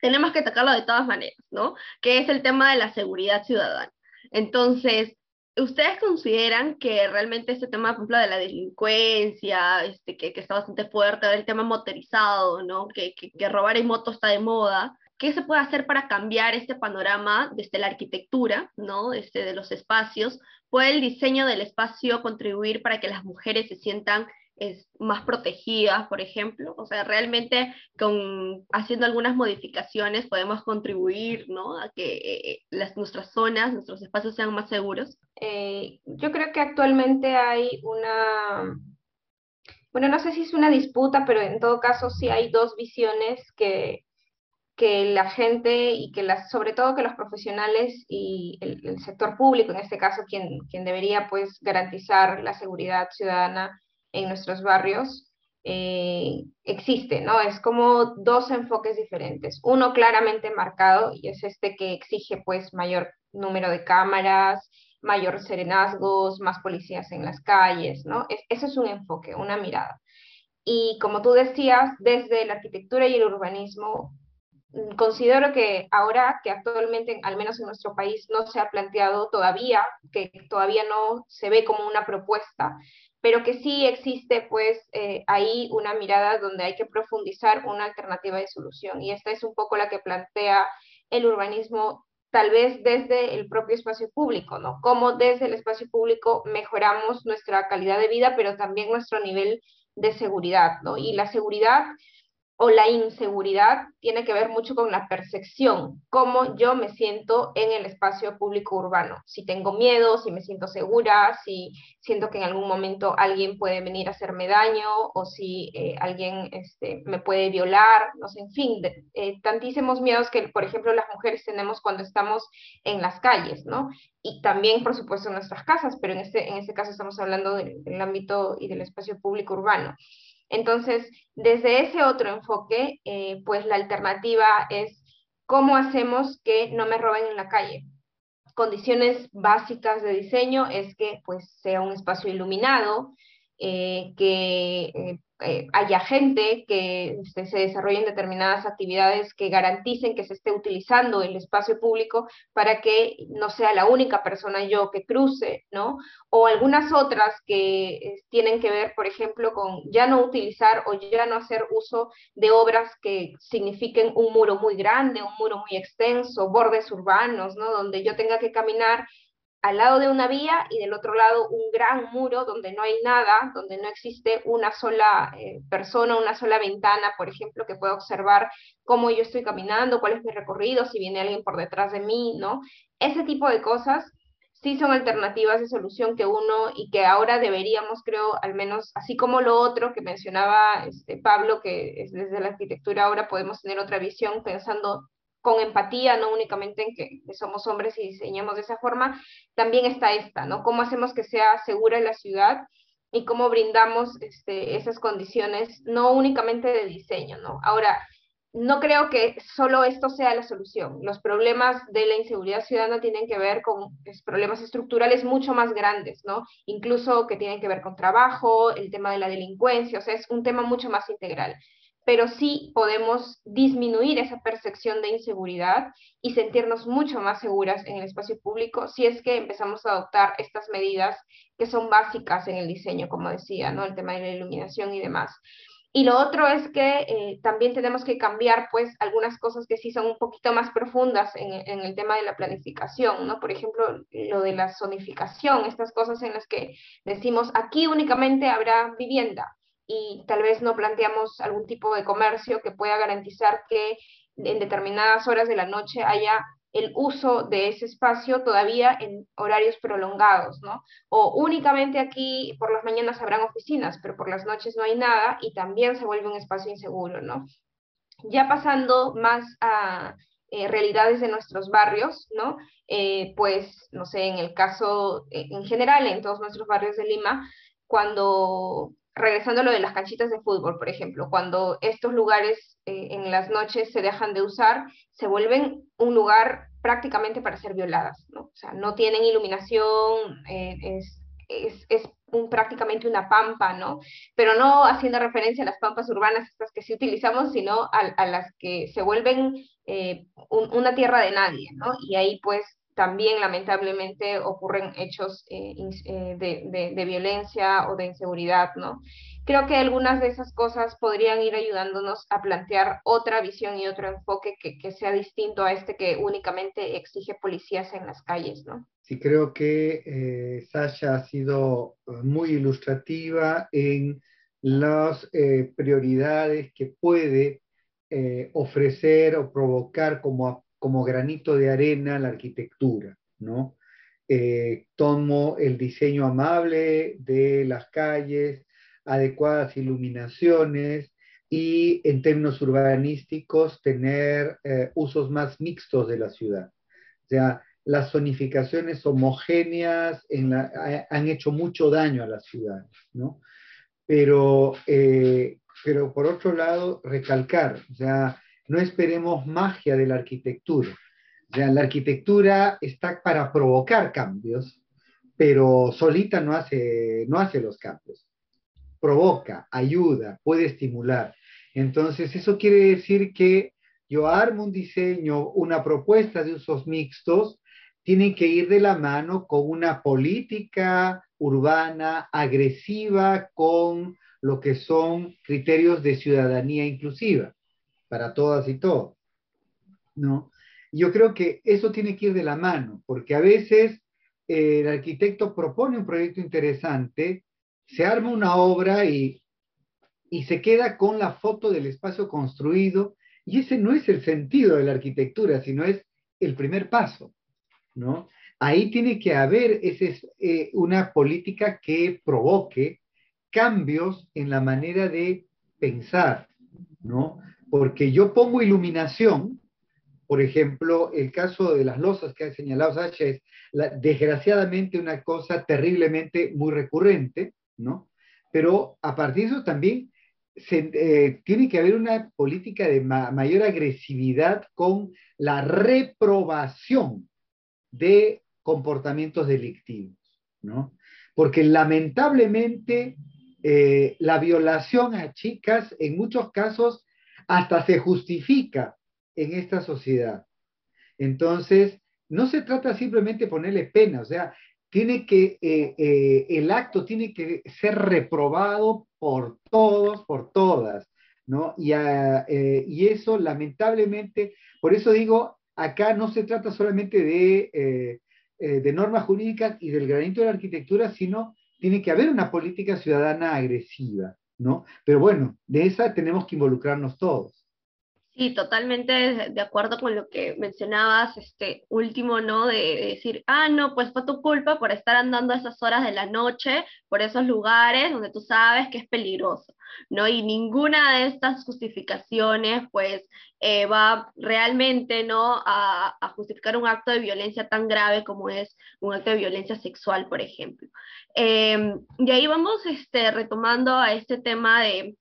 tenemos que atacarlo de todas maneras, ¿no? Que es el tema de la seguridad ciudadana. Entonces, ¿ustedes consideran que realmente este tema, por ejemplo, de la delincuencia, este, que, está bastante fuerte, el tema motorizado, ¿no? Que robar en moto está de moda, ¿qué se puede hacer para cambiar este panorama desde la arquitectura, ¿no? Este, de los espacios? ¿Puede el diseño del espacio contribuir para que las mujeres se sientan es más protegida, por ejemplo. O sea, realmente con, haciendo algunas modificaciones podemos contribuir ¿no? a que eh, las, nuestras zonas, nuestros espacios sean más seguros. Eh, yo creo que actualmente hay una, bueno, no sé si es una disputa, pero en todo caso sí hay dos visiones que, que la gente y que las, sobre todo que los profesionales y el, el sector público, en este caso, quien, quien debería pues garantizar la seguridad ciudadana, en nuestros barrios eh, existe, ¿no? Es como dos enfoques diferentes. Uno claramente marcado y es este que exige pues mayor número de cámaras, mayor serenazgos, más policías en las calles, ¿no? Es, eso es un enfoque, una mirada. Y como tú decías, desde la arquitectura y el urbanismo, mm, considero que ahora que actualmente, al menos en nuestro país, no se ha planteado todavía, que todavía no se ve como una propuesta, pero que sí existe pues eh, ahí una mirada donde hay que profundizar una alternativa de solución. Y esta es un poco la que plantea el urbanismo tal vez desde el propio espacio público, ¿no? Cómo desde el espacio público mejoramos nuestra calidad de vida, pero también nuestro nivel de seguridad, ¿no? Y la seguridad o la inseguridad tiene que ver mucho con la percepción, cómo yo me siento en el espacio público urbano. Si tengo miedo, si me siento segura, si siento que en algún momento alguien puede venir a hacerme daño o si eh, alguien este, me puede violar, no sé, en fin, eh, tantísimos miedos que, por ejemplo, las mujeres tenemos cuando estamos en las calles, ¿no? Y también, por supuesto, en nuestras casas, pero en este, en este caso estamos hablando del, del ámbito y del espacio público urbano. Entonces, desde ese otro enfoque, eh, pues la alternativa es cómo hacemos que no me roben en la calle. Condiciones básicas de diseño es que pues sea un espacio iluminado, eh, que eh, eh, haya gente, que este, se desarrollen determinadas actividades que garanticen que se esté utilizando el espacio público para que no sea la única persona yo que cruce, ¿no? O algunas otras que tienen que ver, por ejemplo, con ya no utilizar o ya no hacer uso de obras que signifiquen un muro muy grande, un muro muy extenso, bordes urbanos, ¿no? Donde yo tenga que caminar al lado de una vía y del otro lado un gran muro donde no hay nada, donde no existe una sola eh, persona, una sola ventana, por ejemplo, que pueda observar cómo yo estoy caminando, cuál es mi recorrido, si viene alguien por detrás de mí, ¿no? Ese tipo de cosas sí son alternativas de solución que uno y que ahora deberíamos, creo, al menos, así como lo otro que mencionaba este, Pablo, que es desde la arquitectura ahora podemos tener otra visión pensando con empatía, no únicamente en que somos hombres y diseñamos de esa forma, también está esta, ¿no? ¿Cómo hacemos que sea segura la ciudad y cómo brindamos este, esas condiciones, no únicamente de diseño, ¿no? Ahora, no creo que solo esto sea la solución. Los problemas de la inseguridad ciudadana tienen que ver con problemas estructurales mucho más grandes, ¿no? Incluso que tienen que ver con trabajo, el tema de la delincuencia, o sea, es un tema mucho más integral pero sí podemos disminuir esa percepción de inseguridad y sentirnos mucho más seguras en el espacio público si es que empezamos a adoptar estas medidas que son básicas en el diseño, como decía, ¿no? El tema de la iluminación y demás. Y lo otro es que eh, también tenemos que cambiar, pues, algunas cosas que sí son un poquito más profundas en, en, el tema de la planificación, ¿no? Por ejemplo, lo de la zonificación, estas cosas en las que decimos, aquí únicamente habrá vivienda, y tal vez no planteamos algún tipo de comercio que pueda garantizar que en determinadas horas de la noche haya el uso de ese espacio todavía en horarios prolongados, ¿no? O únicamente aquí por las mañanas habrán oficinas, pero por las noches no hay nada y también se vuelve un espacio inseguro, ¿no? Ya pasando más a eh, realidades de nuestros barrios, ¿no? Eh, pues, no sé, en el caso, eh, en general, en todos nuestros barrios de Lima, cuando regresando a lo de las canchitas de fútbol, por ejemplo, cuando estos lugares eh, en las noches se dejan de usar, se vuelven un lugar prácticamente para ser violadas, ¿no? O sea, no tienen iluminación, eh, es, es, es un, prácticamente una pampa, ¿no? Pero no haciendo referencia a las pampas urbanas, estas que sí utilizamos, sino a, a las que se vuelven eh, una tierra de nadie, ¿no? Y ahí pues también lamentablemente ocurren hechos eh, eh, de, violencia o de inseguridad, ¿no? Creo que algunas de esas cosas podrían ir ayudándonos a plantear otra visión y otro enfoque que, sea distinto a este que únicamente exige policías en las calles, ¿no? Sí, creo que eh, Sasha ha sido muy ilustrativa en las prioridades que puede ofrecer o provocar como como granito de arena la arquitectura, ¿no? Eh, tomo el diseño amable de las calles, adecuadas iluminaciones y en términos urbanísticos tener eh, usos más mixtos de la ciudad. O sea, las zonificaciones homogéneas han hecho mucho daño a las ciudades, ¿no? Pero, eh, pero por otro lado, recalcar, o sea, no esperemos magia de la arquitectura. O sea, la arquitectura está para provocar cambios, pero solita no hace, no hace los cambios. Provoca, ayuda, puede estimular. Entonces, eso quiere decir que yo armo un diseño, una propuesta de usos mixtos, tienen que ir de la mano con una política urbana agresiva con lo que son criterios de ciudadanía inclusiva para todas y todos. ¿no? Yo creo que eso tiene que ir de la mano, porque a veces eh, el arquitecto propone un proyecto interesante, se arma una obra y y se queda con la foto del espacio construido, y ese no es el sentido de la arquitectura, sino es el primer paso, ¿no? Ahí tiene que haber ese, eh, una política que provoque cambios en la manera de pensar, ¿no? Porque yo pongo iluminación, por ejemplo, el caso de las losas que ha señalado Sacha es desgraciadamente una cosa terriblemente muy recurrente, ¿no? Pero a partir de eso también eh, tiene que haber una política de mayor agresividad con la reprobación de comportamientos delictivos, ¿no? Porque lamentablemente eh, la violación a chicas en muchos casos hasta se justifica en esta sociedad. Entonces, no se trata simplemente de ponerle pena, o sea, tiene que, eh, eh, el acto tiene que ser reprobado por todos, por todas, ¿no? Y, y eso lamentablemente, por eso digo, acá no se trata solamente de, de normas jurídicas y del granito de la arquitectura, sino tiene que haber una política ciudadana agresiva, ¿no? Pero bueno, de esa tenemos que involucrarnos todos. Sí, totalmente de acuerdo con lo que mencionabas, este último, ¿no? De, decir, ah, no, pues fue tu culpa por estar andando a esas horas de la noche, por esos lugares donde tú sabes que es peligroso, ¿no? Y ninguna de estas justificaciones, pues, eh, va realmente, ¿no? A, justificar un acto de violencia tan grave como es un acto de violencia sexual, por ejemplo. Em, y ahí vamos este, retomando a este tema de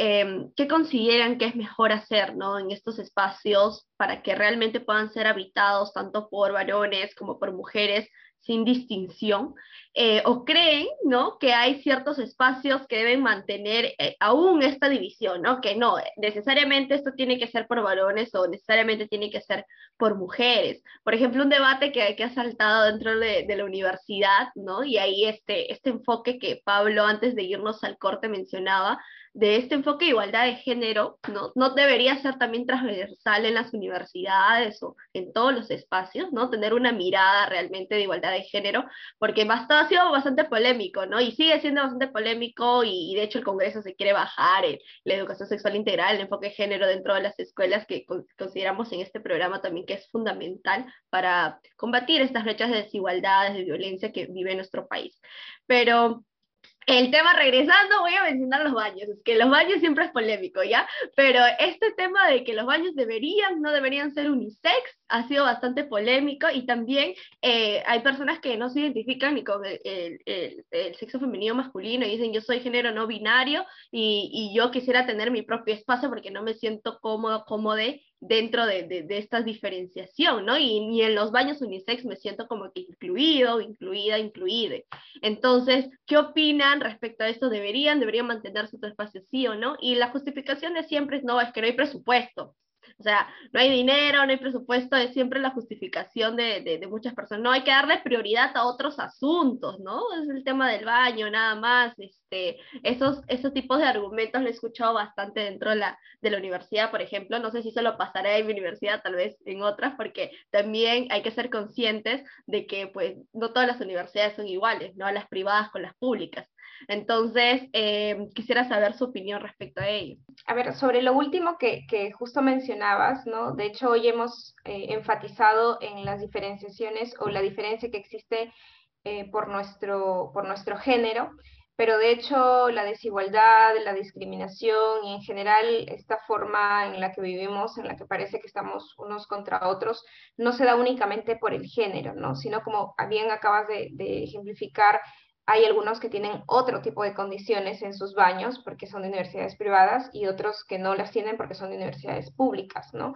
Em, qué consideran que es mejor hacer ¿no? en estos espacios para que realmente puedan ser habitados tanto por varones como por mujeres sin distinción, eh, o creen ¿no? que hay ciertos espacios que deben mantener eh, aún esta división, ¿no? que no, necesariamente esto tiene que ser por varones o necesariamente tiene que ser por mujeres. Por ejemplo, un debate que, que ha saltado dentro de, de, la universidad, ¿no? y ahí este, este enfoque que Pablo antes de irnos al corte mencionaba, de este enfoque de igualdad de género no, no debería ser también transversal en las universidades o en todos los espacios, ¿no? Tener una mirada realmente de igualdad de género, porque bastante, ha sido bastante polémico, ¿no? Y sigue siendo bastante polémico y, de hecho el Congreso se quiere bajar la educación sexual integral, el enfoque de género dentro de las escuelas que consideramos en este programa también que es fundamental para combatir estas brechas de desigualdades, de violencia que vive nuestro país. Pero el tema, regresando, voy a mencionar los baños. Es que los baños siempre es polémico, ¿ya? Pero este tema de que los baños deberían, no deberían ser unisex, ha sido bastante polémico y también eh, hay personas que no se identifican ni con el, sexo femenino masculino y dicen yo soy género no binario y, yo quisiera tener mi propio espacio porque no me siento cómodo, cómodo dentro de, de, esta diferenciación, ¿no? Y, ni en los baños unisex me siento como que incluido, incluida, incluide. Entonces, ¿qué opinan respecto a esto? ¿Deberían, deberían mantenerse su espacio sí o no? Y la justificación de siempre es, no, es que no hay presupuesto. O sea, no hay dinero, no hay presupuesto, es siempre la justificación de, de, muchas personas. No hay que darle prioridad a otros asuntos, ¿no? Es el tema del baño, nada más. Este, esos, esos tipos de argumentos lo he escuchado bastante dentro de la, de la universidad, por ejemplo. No sé si solo pasará en mi universidad, tal vez en otras, porque también hay que ser conscientes de que pues no todas las universidades son iguales, ¿no? Las privadas con las públicas. Entonces, eh, quisiera saber su opinión respecto a ello. A ver, sobre lo último que, que justo mencionabas, ¿no? De hecho, hoy hemos eh, enfatizado en las diferenciaciones o la diferencia que existe eh, por, nuestro, por nuestro género, pero de hecho la desigualdad, la discriminación y en general esta forma en la que vivimos, en la que parece que estamos unos contra otros, no se da únicamente por el género, ¿no? sino como bien acabas de ejemplificar, hay algunos que tienen otro tipo de condiciones en sus baños porque son de universidades privadas y otros que no las tienen porque son de universidades públicas, ¿no?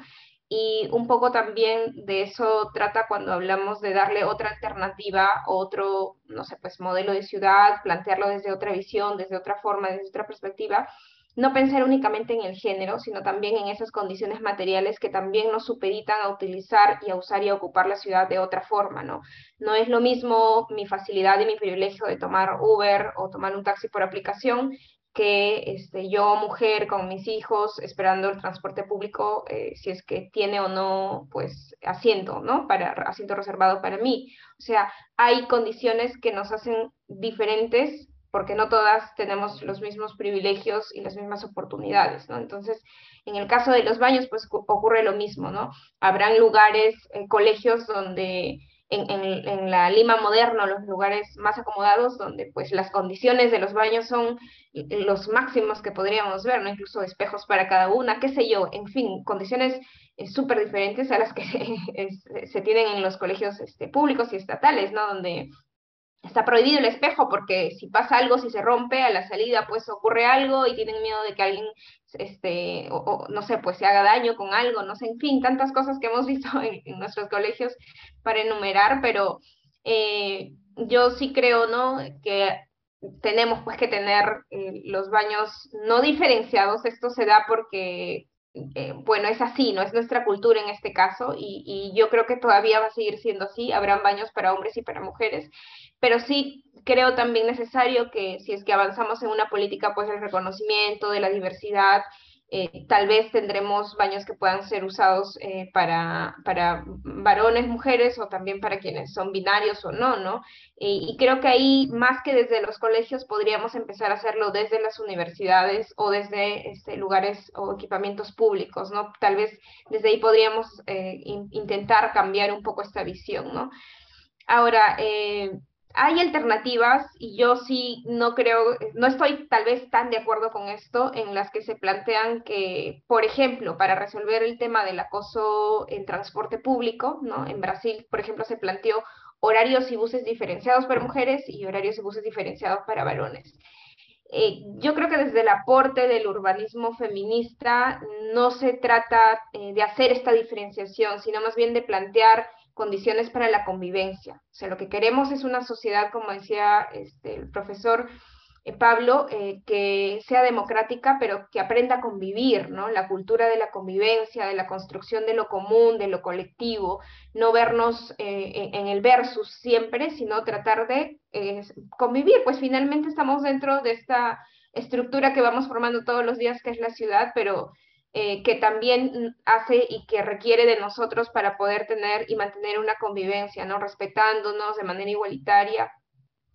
Y un poco también de eso trata cuando hablamos de darle otra alternativa, otro, no sé, pues modelo de ciudad, plantearlo desde otra visión, desde otra forma, desde otra perspectiva, no pensar únicamente en el género, sino también en esas condiciones materiales que también nos supeditan a utilizar y a usar y a ocupar la ciudad de otra forma, ¿no? No es lo mismo mi facilidad y mi privilegio de tomar Uber o tomar un taxi por aplicación que este, yo, mujer, con mis hijos, esperando el transporte público, eh, si es que tiene o no, pues, asiento, ¿no? Para, asiento reservado para mí. O sea, hay condiciones que nos hacen diferentes porque no todas tenemos los mismos privilegios y las mismas oportunidades, ¿no? Entonces, en el caso de los baños, pues ocurre lo mismo, ¿no? Habrán lugares, eh, colegios donde en, la Lima moderna, los lugares más acomodados, donde pues las condiciones de los baños son los máximos que podríamos ver, ¿no? Incluso espejos para cada una, qué sé yo, en fin, condiciones eh, súper diferentes a las que se, tienen en los colegios este, públicos y estatales, ¿no? Donde está prohibido el espejo porque si pasa algo, si se rompe a la salida, pues ocurre algo y tienen miedo de que alguien, este, o, no sé, pues se haga daño con algo, no sé, en fin, tantas cosas que hemos visto en, nuestros colegios para enumerar, pero eh, yo sí creo, ¿no? Que tenemos pues que tener eh, los baños no diferenciados, esto se da porque eh, bueno, es así, ¿no? Es nuestra cultura en este caso y, yo creo que todavía va a seguir siendo así, habrán baños para hombres y para mujeres, pero sí creo también necesario que si es que avanzamos en una política, pues el reconocimiento de la diversidad, eh, tal vez tendremos baños que puedan ser usados eh, para, para varones, mujeres o también para quienes son binarios o no, ¿no? y creo que ahí, más que desde los colegios, podríamos empezar a hacerlo desde las universidades o desde este, lugares o equipamientos públicos, ¿no? Tal vez desde ahí podríamos eh, intentar cambiar un poco esta visión, ¿no? Ahora, hay alternativas y yo sí no creo, no estoy tal vez tan de acuerdo con esto, en las que se plantean que, por ejemplo, para resolver el tema del acoso en transporte público, ¿no? En Brasil, por ejemplo, se planteó horarios y buses diferenciados para mujeres y horarios y buses diferenciados para varones. Eh, yo creo que desde el aporte del urbanismo feminista no se trata eh, de hacer esta diferenciación, sino más bien de plantear condiciones para la convivencia. O sea, lo que queremos es una sociedad, como decía este, el profesor eh, Pablo, eh, que sea democrática, pero que aprenda a convivir, ¿no? La cultura de la convivencia, de la construcción de lo común, de lo colectivo, no vernos eh, en el versus siempre, sino tratar de convivir, pues finalmente estamos dentro de esta estructura que vamos formando todos los días, que es la ciudad, pero eh, que también hace y que requiere de nosotros para poder tener y mantener una convivencia, ¿no? Respetándonos de manera igualitaria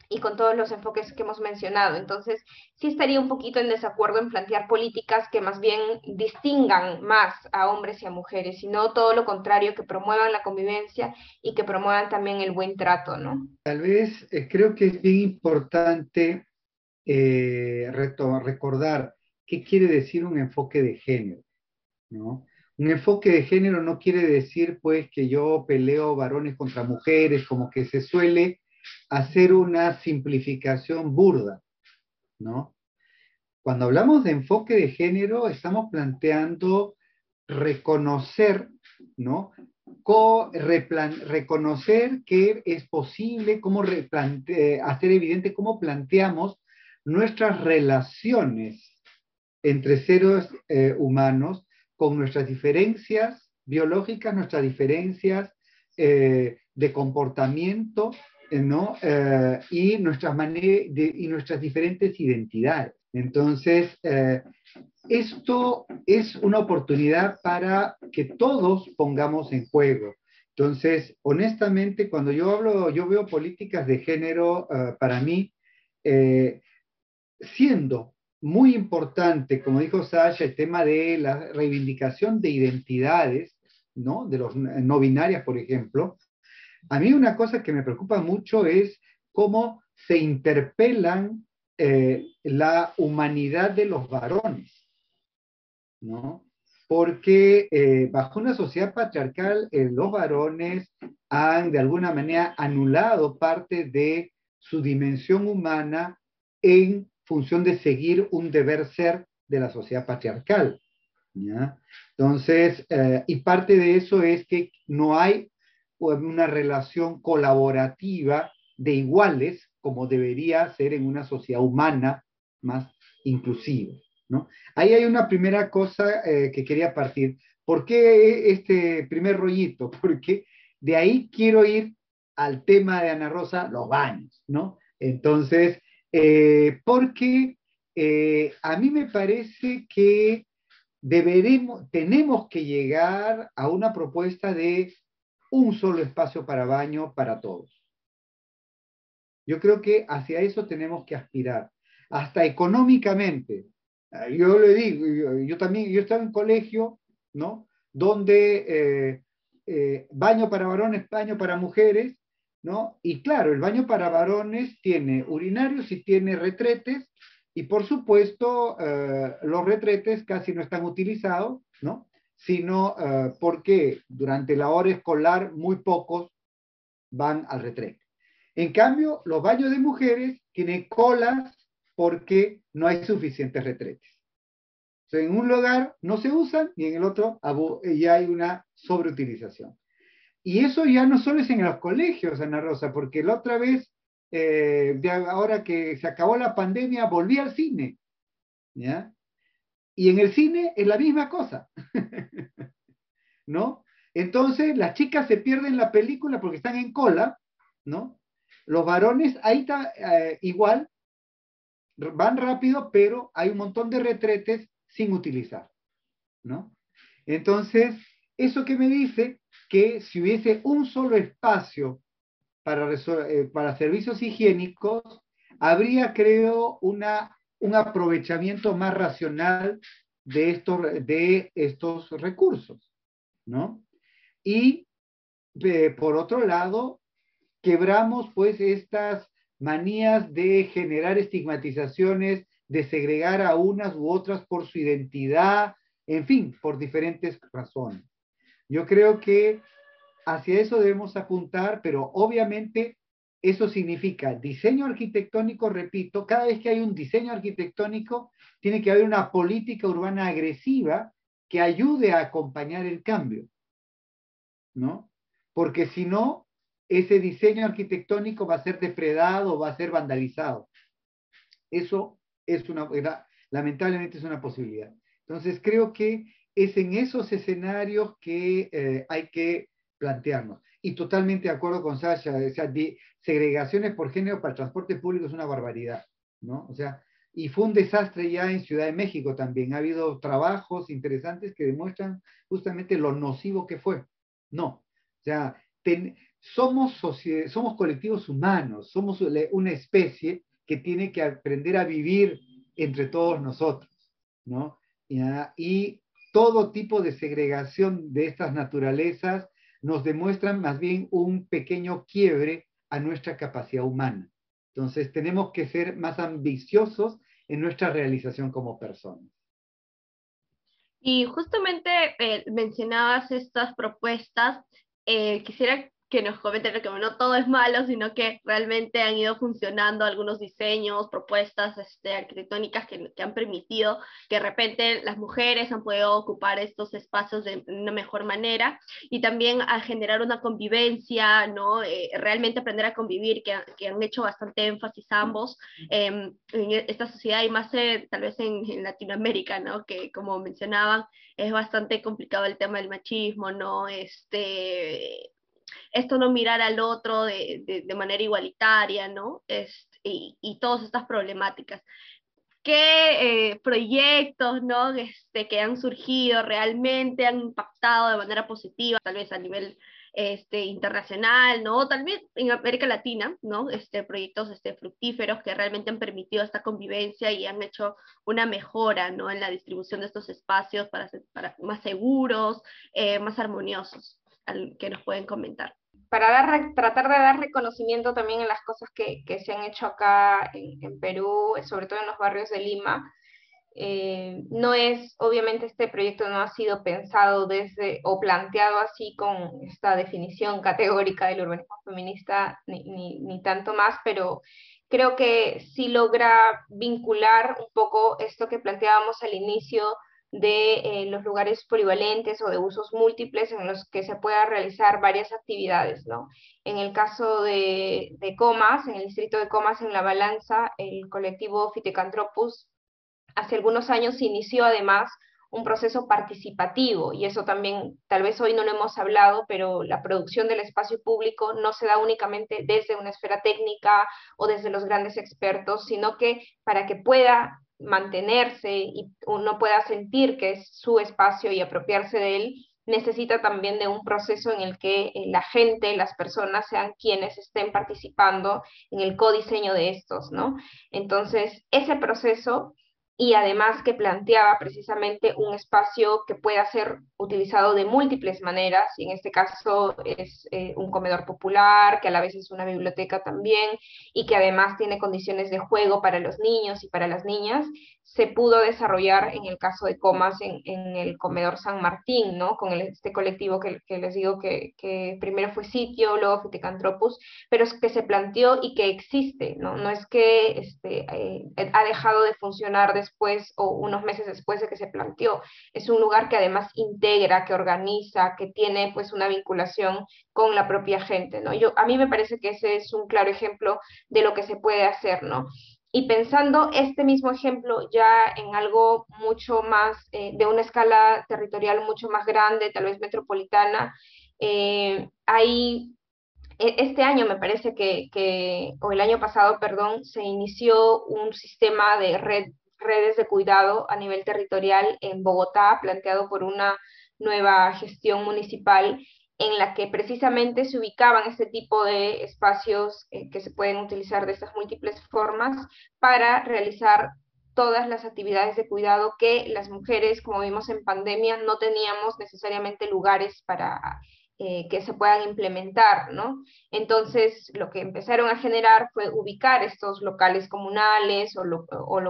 y con todos los enfoques que hemos mencionado. Entonces, sí estaría un poquito en desacuerdo en plantear políticas que más bien distingan más a hombres y a mujeres, sino todo lo contrario, que promuevan la convivencia y que promuevan también el buen trato, ¿no? Tal vez eh, creo que es bien importante eh, recordar qué quiere decir un enfoque de género. Un enfoque de género no quiere decir pues que yo peleo varones contra mujeres, como que se suele hacer una simplificación burda, ¿no? Cuando hablamos de enfoque de género, estamos planteando reconocer, ¿no? reconocer que es posible cómo hacer evidente cómo planteamos nuestras relaciones entre seres eh, humanos con nuestras diferencias biológicas, nuestras diferencias eh, de comportamiento, eh, ¿no? Eh, y, nuestras y nuestras diferentes identidades. Entonces, esto es una oportunidad para que todos pongamos en juego. Entonces, honestamente, cuando yo hablo, yo veo políticas de género, para mí, siendo muy importante, como dijo Sasha, el tema de la reivindicación de identidades, ¿no? De los no binarias, por ejemplo. A mí una cosa que me preocupa mucho es cómo se interpelan eh, la humanidad de los varones, ¿no? Porque eh, bajo una sociedad patriarcal, eh, los varones han de alguna manera anulado parte de su dimensión humana en función de seguir un deber ser de la sociedad patriarcal. ¿ya? Entonces, eh, y parte de eso es que no hay una relación colaborativa de iguales como debería ser en una sociedad humana más inclusiva. ¿no? Ahí hay una primera cosa eh, que quería partir. ¿Por qué este primer rollito? Porque de ahí quiero ir al tema de Ana Rosa, los baños, ¿no? Entonces, eh, porque eh, a mí me parece que deberemos, tenemos que llegar a una propuesta de un solo espacio para baño para todos. Yo creo que hacia eso tenemos que aspirar, hasta económicamente. Ah, yo le digo, yo, también, yo estaba en colegio, ¿no? Donde eh, eh, baño para varones, baño para mujeres, Y claro, el baño para varones tiene urinarios y tiene retretes, y por supuesto, eh, los retretes casi no están utilizados, ¿no? Sino porque durante la hora escolar muy pocos van al retrete. En cambio, los baños de mujeres tienen colas porque no hay suficientes retretes. en un lugar no se usan y en el otro ya hay una sobreutilización. Y eso ya no solo es en los colegios, Ana Rosa, porque la otra vez, eh, ahora que se acabó la pandemia, volví al cine. ¿ya? Y en el cine es la misma cosa. ¿No? Entonces, las chicas se pierden la película porque están en cola, ¿no? Los varones, ahí está eh, igual, van rápido, pero hay un montón de retretes sin utilizar, ¿no? Entonces, eso que me dice que si hubiese un solo espacio para, eh, para servicios higiénicos, habría, creo, una, un aprovechamiento más racional de estos, de estos recursos, ¿no? Y por otro lado, quebramos pues estas manías de generar estigmatizaciones, de segregar a unas u otras por su identidad, en fin, por diferentes razones. Yo creo que hacia eso debemos apuntar, pero obviamente eso significa diseño arquitectónico, repito, cada vez que hay un diseño arquitectónico, tiene que haber una política urbana agresiva que ayude a acompañar el cambio, ¿no? Porque si no, ese diseño arquitectónico va a ser depredado, va a ser vandalizado. Eso es una, lamentablemente es una posibilidad. Entonces creo que es en esos escenarios que eh, hay que plantearnos. Y totalmente de acuerdo con Sasha, o sea, segregaciones por género para el transporte público es una barbaridad, ¿no? O sea, y fue un desastre ya en Ciudad de México también. Ha habido trabajos interesantes que demuestran justamente lo nocivo que fue. No, o sea, somos, somos colectivos humanos, somos una especie que tiene que aprender a vivir entre todos nosotros, ¿no? Y todo tipo de segregación de estas naturalezas nos demuestran más bien un pequeño quiebre a nuestra capacidad humana. Entonces tenemos que ser más ambiciosos en nuestra realización como personas. Y justamente eh, mencionabas estas propuestas eh, quisiera que nos comenten que no todo es malo, sino que realmente han ido funcionando algunos diseños, propuestas este, arquitectónicas que, que, han permitido que de repente las mujeres han podido ocupar estos espacios de una mejor manera y también a generar una convivencia, ¿no? Eh, realmente aprender a convivir, que, que, han hecho bastante énfasis ambos em, en esta sociedad y más eh, tal vez en, en, Latinoamérica, ¿no? que como mencionaban es bastante complicado el tema del machismo, ¿no? Este, esto no mirar al otro de, de, manera igualitaria, ¿no? Este, y, y, todas estas problemáticas. ¿Qué eh, proyectos, ¿no? Este, que han surgido realmente han impactado de manera positiva, tal vez a nivel este, internacional, ¿no? También en América Latina, ¿no? Este, proyectos este, fructíferos que realmente han permitido esta convivencia y han hecho una mejora, ¿no? En la distribución de estos espacios para, ser, para más seguros, eh, más armoniosos, al, que nos pueden comentar para dar, tratar de dar reconocimiento también en las cosas que, que se han hecho acá en, en, Perú, sobre todo en los barrios de Lima. Eh, no es, obviamente este proyecto no ha sido pensado desde o planteado así con esta definición categórica del urbanismo feminista, ni, ni, ni tanto más, pero creo que sí logra vincular un poco esto que planteábamos al inicio de eh, los lugares polivalentes o de usos múltiples en los que se pueda realizar varias actividades, ¿no? En el caso de, de Comas, en el distrito de Comas, en La Balanza, el colectivo Fitecantropus hace algunos años inició además un proceso participativo y eso también tal vez hoy no lo hemos hablado, pero la producción del espacio público no se da únicamente desde una esfera técnica o desde los grandes expertos, sino que para que pueda mantenerse y uno pueda sentir que es su espacio y apropiarse de él, necesita también de un proceso en el que eh, la gente, las personas sean quienes estén participando en el codiseño de estos, ¿no? Entonces, ese proceso y además que planteaba precisamente un espacio que pueda ser utilizado de múltiples maneras, y en este caso es eh, un comedor popular, que a la vez es una biblioteca también, y que además tiene condiciones de juego para los niños y para las niñas, se pudo desarrollar en el caso de Comas en, el comedor San Martín, ¿no? Con este colectivo que, les digo que, primero fue sitio, luego fue pero es que se planteó y que existe, ¿no? No es que este, eh, ha dejado de funcionar después o unos meses después de que se planteó. Es un lugar que además integra, que organiza, que tiene pues una vinculación con la propia gente, ¿no? Yo, a mí me parece que ese es un claro ejemplo de lo que se puede hacer, ¿no? Y pensando este mismo ejemplo ya en algo mucho más, eh, de una escala territorial mucho más grande, tal vez metropolitana, eh, hay, e, este año me parece que, que, o el año pasado, perdón, se inició un sistema de red, redes de cuidado a nivel territorial en Bogotá, planteado por una nueva gestión municipal en la que precisamente se ubicaban este tipo de espacios eh, que se pueden utilizar de estas múltiples formas para realizar todas las actividades de cuidado que las mujeres, como vimos en pandemia, no teníamos necesariamente lugares para eh, que se puedan implementar, ¿no? Entonces, lo que empezaron a generar fue ubicar estos locales comunales o,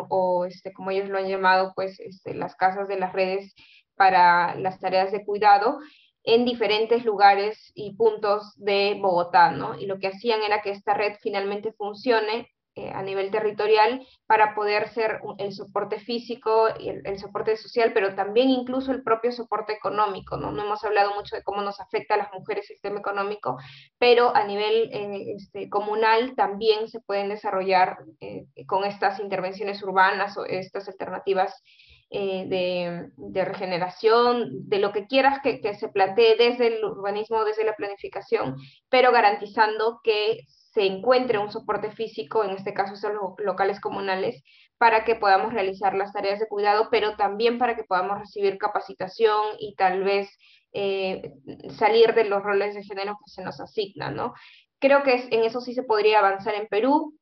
o, este, como ellos lo han llamado, pues este, las casas de las redes para las tareas de cuidado en diferentes lugares y puntos de Bogotá, ¿no? Y lo que hacían era que esta red finalmente funcione eh, a nivel territorial para poder ser el soporte físico y el, soporte social, pero también incluso el propio soporte económico, ¿no? No hemos hablado mucho de cómo nos afecta a las mujeres el sistema económico, pero a nivel eh, este, comunal también se pueden desarrollar eh, con estas intervenciones urbanas o estas alternativas eh, de, regeneración, de lo que quieras que, se plantee desde el urbanismo, desde la planificación, pero garantizando que se encuentre un soporte físico, en este caso son los locales comunales, para que podamos realizar las tareas de cuidado, pero también para que podamos recibir capacitación y tal vez eh, salir de los roles de género que se nos asignan, ¿no? Creo que en eso sí se podría avanzar en Perú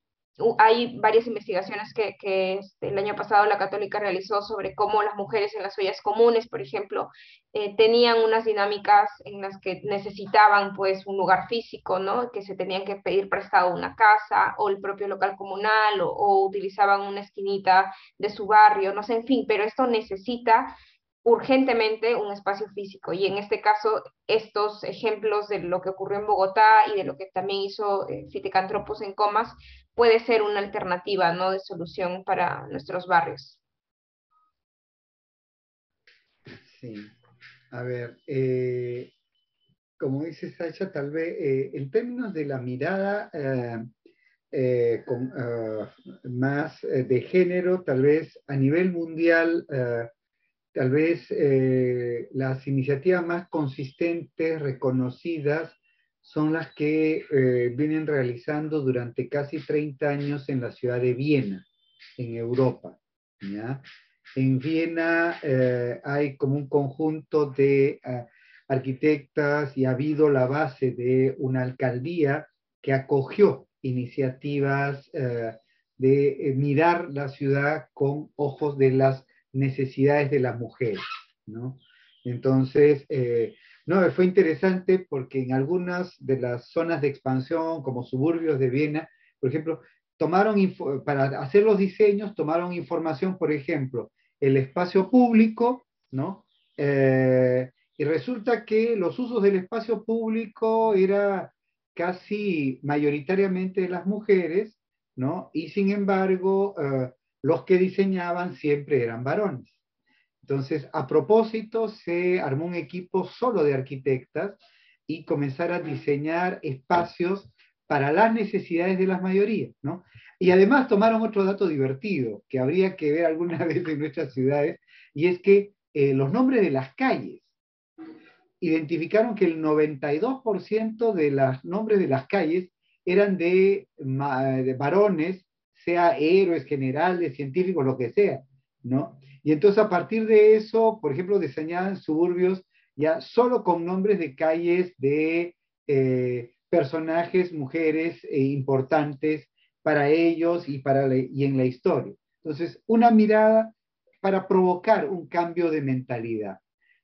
hay varias investigaciones que, este, el año pasado la Católica realizó sobre cómo las mujeres en las ollas comunes, por ejemplo, eh, tenían unas dinámicas en las que necesitaban pues un lugar físico, ¿no? Que se tenían que pedir prestado una casa o el propio local comunal o, utilizaban una esquinita de su barrio, no sé, en fin, pero esto necesita urgentemente un espacio físico. Y en este caso, estos ejemplos de lo que ocurrió en Bogotá y de lo que también hizo eh, en Comas, puede ser una alternativa ¿no? de solución para nuestros barrios. Sí, a ver, eh, como dice Sacha, tal vez eh, en términos de la mirada con, más de género, tal vez a nivel mundial, tal vez eh, las iniciativas más consistentes, reconocidas, son las que eh, vienen realizando durante casi 30 años en la ciudad de Viena, en Europa. En Viena eh, hay como un conjunto de arquitectas y ha habido la base de una alcaldía que acogió iniciativas de mirar la ciudad con ojos de las necesidades de las mujeres, ¿no? Entonces, eh, no, fue interesante porque en algunas de las zonas de expansión, como suburbios de Viena, por ejemplo, tomaron, para hacer los diseños, tomaron información, por ejemplo, el espacio público, ¿no? Eh, y resulta que los usos del espacio público era casi mayoritariamente de las mujeres, ¿no? Y sin embargo, eh, los que diseñaban siempre eran varones. Entonces, a propósito, se armó un equipo solo de arquitectas y comenzar a diseñar espacios para las necesidades de las mayorías, ¿no? Y además tomaron otro dato divertido que habría que ver alguna vez en nuestras ciudades, y es que eh, los nombres de las calles identificaron que el 92% de los nombres de las calles eran de, de varones sea héroes, generales, científicos, lo que sea, ¿no? Y entonces a partir de eso, por ejemplo, diseñaban suburbios ya solo con nombres de calles de eh, personajes, mujeres eh, importantes para ellos y, para y en la historia. Entonces, una mirada para provocar un cambio de mentalidad,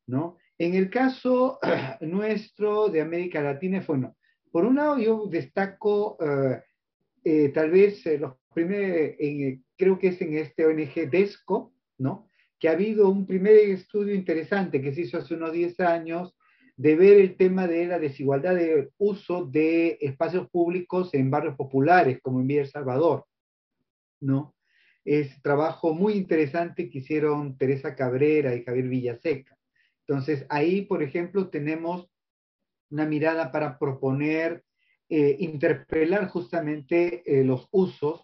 ¿no? En el caso nuestro de América Latina, bueno, por un lado yo destaco eh, tal vez los primeros, creo que es en este ONG DESCO, ¿no? Que ha habido un primer estudio interesante que se hizo hace unos 10 años de ver el tema de la desigualdad de uso de espacios públicos en barrios populares, como en Villa El Salvador, ¿no? Es trabajo muy interesante que hicieron Teresa Cabrera y Javier Villaseca. Entonces, ahí, por ejemplo, tenemos una mirada para proponer, eh, interpelar justamente eh, los usos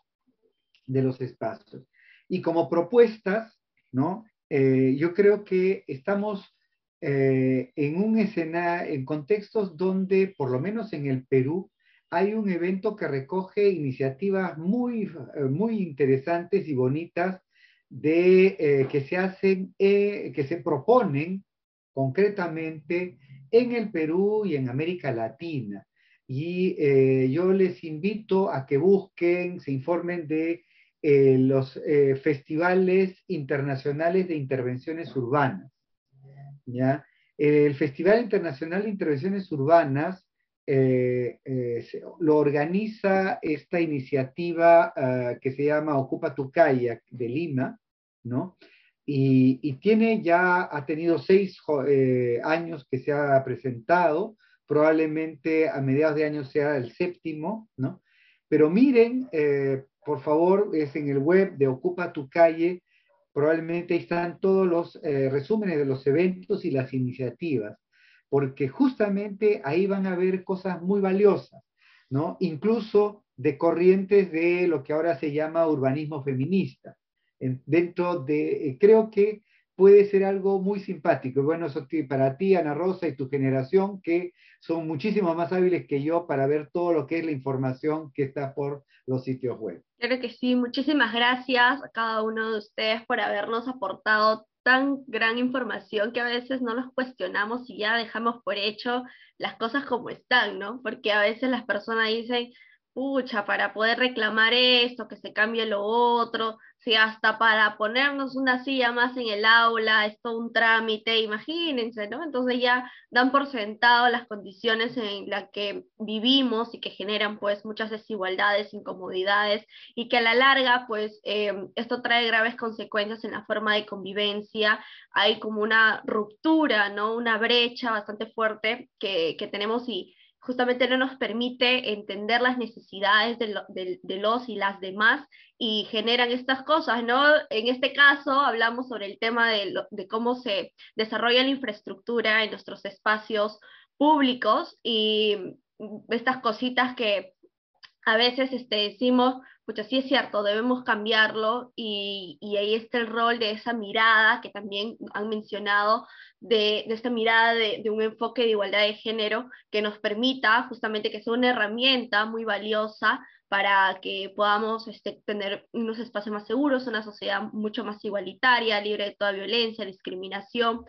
de los espacios. Y como propuestas, ¿no? Eh, yo creo que estamos eh, en un escenario, en contextos donde, por lo menos en el Perú, hay un evento que recoge iniciativas muy, eh, muy interesantes y bonitas de, que se hacen, que se proponen concretamente en el Perú y en América Latina. Y yo les invito a que busquen, se informen de eh, los eh, festivales internacionales de intervenciones urbanas. ¿ya? El Festival Internacional de Intervenciones Urbanas eh, lo organiza esta iniciativa ah, que se llama Ocupa tu Kayak de Lima, ¿no? Y, y, tiene ya, ha tenido seis años que se ha presentado, probablemente a mediados de año sea el séptimo, ¿no? Pero miren, por favor, es en el web de Ocupa tu calle, probablemente están todos los eh, resúmenes de los eventos y las iniciativas, porque justamente ahí van a ver cosas muy valiosas, ¿no? Incluso de corrientes de lo que ahora se llama urbanismo feminista. dentro de, eh, creo que puede ser algo muy simpático. Bueno, eso para ti, Ana Rosa, y tu generación, que son muchísimo más hábiles que yo para ver todo lo que es la información que está por los sitios web. Claro que sí, muchísimas gracias a cada uno de ustedes por habernos aportado tan gran información que a veces no nos cuestionamos y ya dejamos por hecho las cosas como están, ¿no? Porque a veces las personas dicen, pucha, para poder reclamar esto, que se cambie lo otro, si hasta para ponernos una silla más en el aula es todo un trámite, imagínense, ¿no? Entonces ya dan por sentado las condiciones en las que vivimos y que generan pues muchas desigualdades, incomodidades y que a la larga pues eh, esto trae graves consecuencias en la forma de convivencia, hay como una ruptura, ¿no? Una brecha bastante fuerte que, que tenemos y justamente no nos permite entender las necesidades de, los y las demás y generan estas cosas, ¿no? En este caso hablamos sobre el tema de, de cómo se desarrolla la infraestructura en nuestros espacios públicos y estas cositas que a veces este, decimos, pues sí es cierto, debemos cambiarlo y, ahí está el rol de esa mirada que también han mencionado, de, esta mirada de, un enfoque de igualdad de género que nos permita justamente que sea una herramienta muy valiosa para que podamos este, tener unos espacios más seguros, una sociedad mucho más igualitaria, libre de toda violencia, discriminación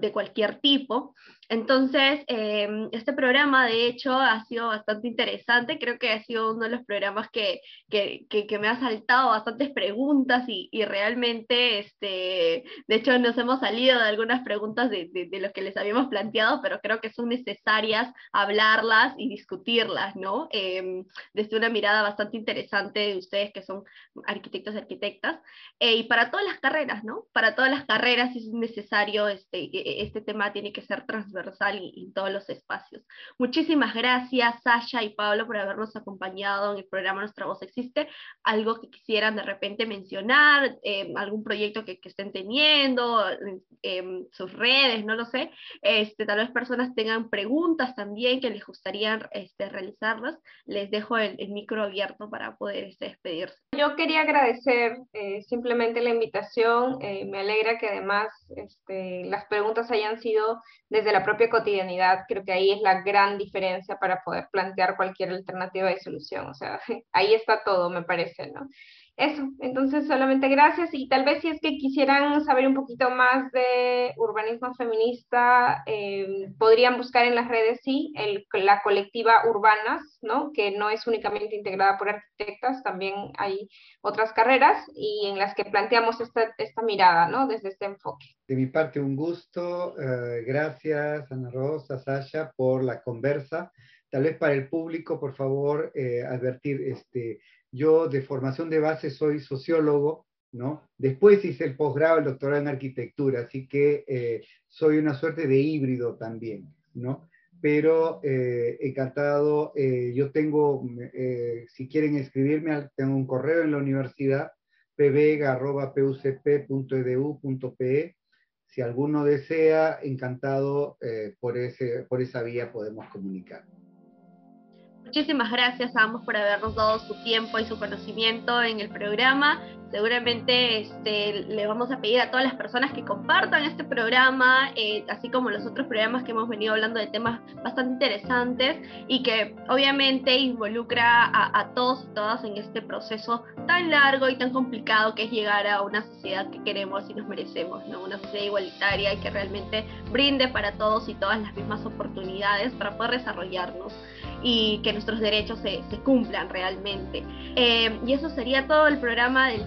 de cualquier tipo. Entonces, em, este programa, de hecho, ha sido bastante interesante. Creo que ha sido uno de los programas que, que, que, me ha saltado bastantes preguntas y, y, realmente, este, de hecho, nos hemos salido de algunas preguntas de, de, de, lo que les habíamos planteado, pero creo que son necesarias hablarlas y discutirlas, ¿no? Eh, desde una mirada bastante interesante de ustedes que son arquitectos y arquitectas. Eh, y para todas las carreras, ¿no? Para todas las carreras es necesario, este, este tema tiene que ser transversal y, en todos los espacios. Muchísimas gracias, Sasha y Pablo, por habernos acompañado en el programa Nuestra Voz Existe. Algo que quisieran de repente mencionar, eh, algún proyecto que, estén teniendo, eh, sus redes, no lo sé. Este, tal vez personas tengan preguntas también que les gustaría este, realizarlas. Les dejo el, micro abierto para poder este, despedirse. Yo quería agradecer eh, simplemente la invitación. me alegra que además este, las preguntas hayan sido desde la propia cotidianidad, creo que ahí es la gran diferencia para poder plantear cualquier alternativa de solución. O sea, ahí está todo, me parece, ¿no? Eso, entonces solamente gracias y tal vez si es que quisieran saber un poquito más de urbanismo feminista, eh, podrían buscar en las redes, sí, el, la colectiva Urbanas, ¿no? que no es únicamente integrada por arquitectas, también hay otras carreras y en las que planteamos esta, esta mirada, ¿no? desde este enfoque. De mi parte, un gusto. Eh, gracias, Ana Rosa, Sasha, por la conversa. Tal vez para el público, por favor, eh, advertir, este, yo de formación de base soy sociólogo, ¿no? Después hice el posgrado, el doctorado en arquitectura, así que eh, soy una suerte de híbrido también, ¿no? Pero eh, encantado, eh, yo tengo, si quieren escribirme, tengo un correo en la universidad, pvega.pucp.edu.pe, si alguno desea, encantado, por, ese, por esa vía podemos comunicar. Muchísimas gracias a ambos por habernos dado su tiempo y su conocimiento en el programa. Seguramente este, le vamos a pedir a todas las personas que compartan este programa, eh, así como los otros programas que hemos venido hablando de temas bastante interesantes y que obviamente involucra a, todos y todas en este proceso tan largo y tan complicado que es llegar a una sociedad que queremos y nos merecemos, ¿no? una sociedad igualitaria y que realmente brinde para todos y todas las mismas oportunidades para poder desarrollarnos y que nuestros derechos se, cumplan realmente. Eh, y eso sería todo el programa del día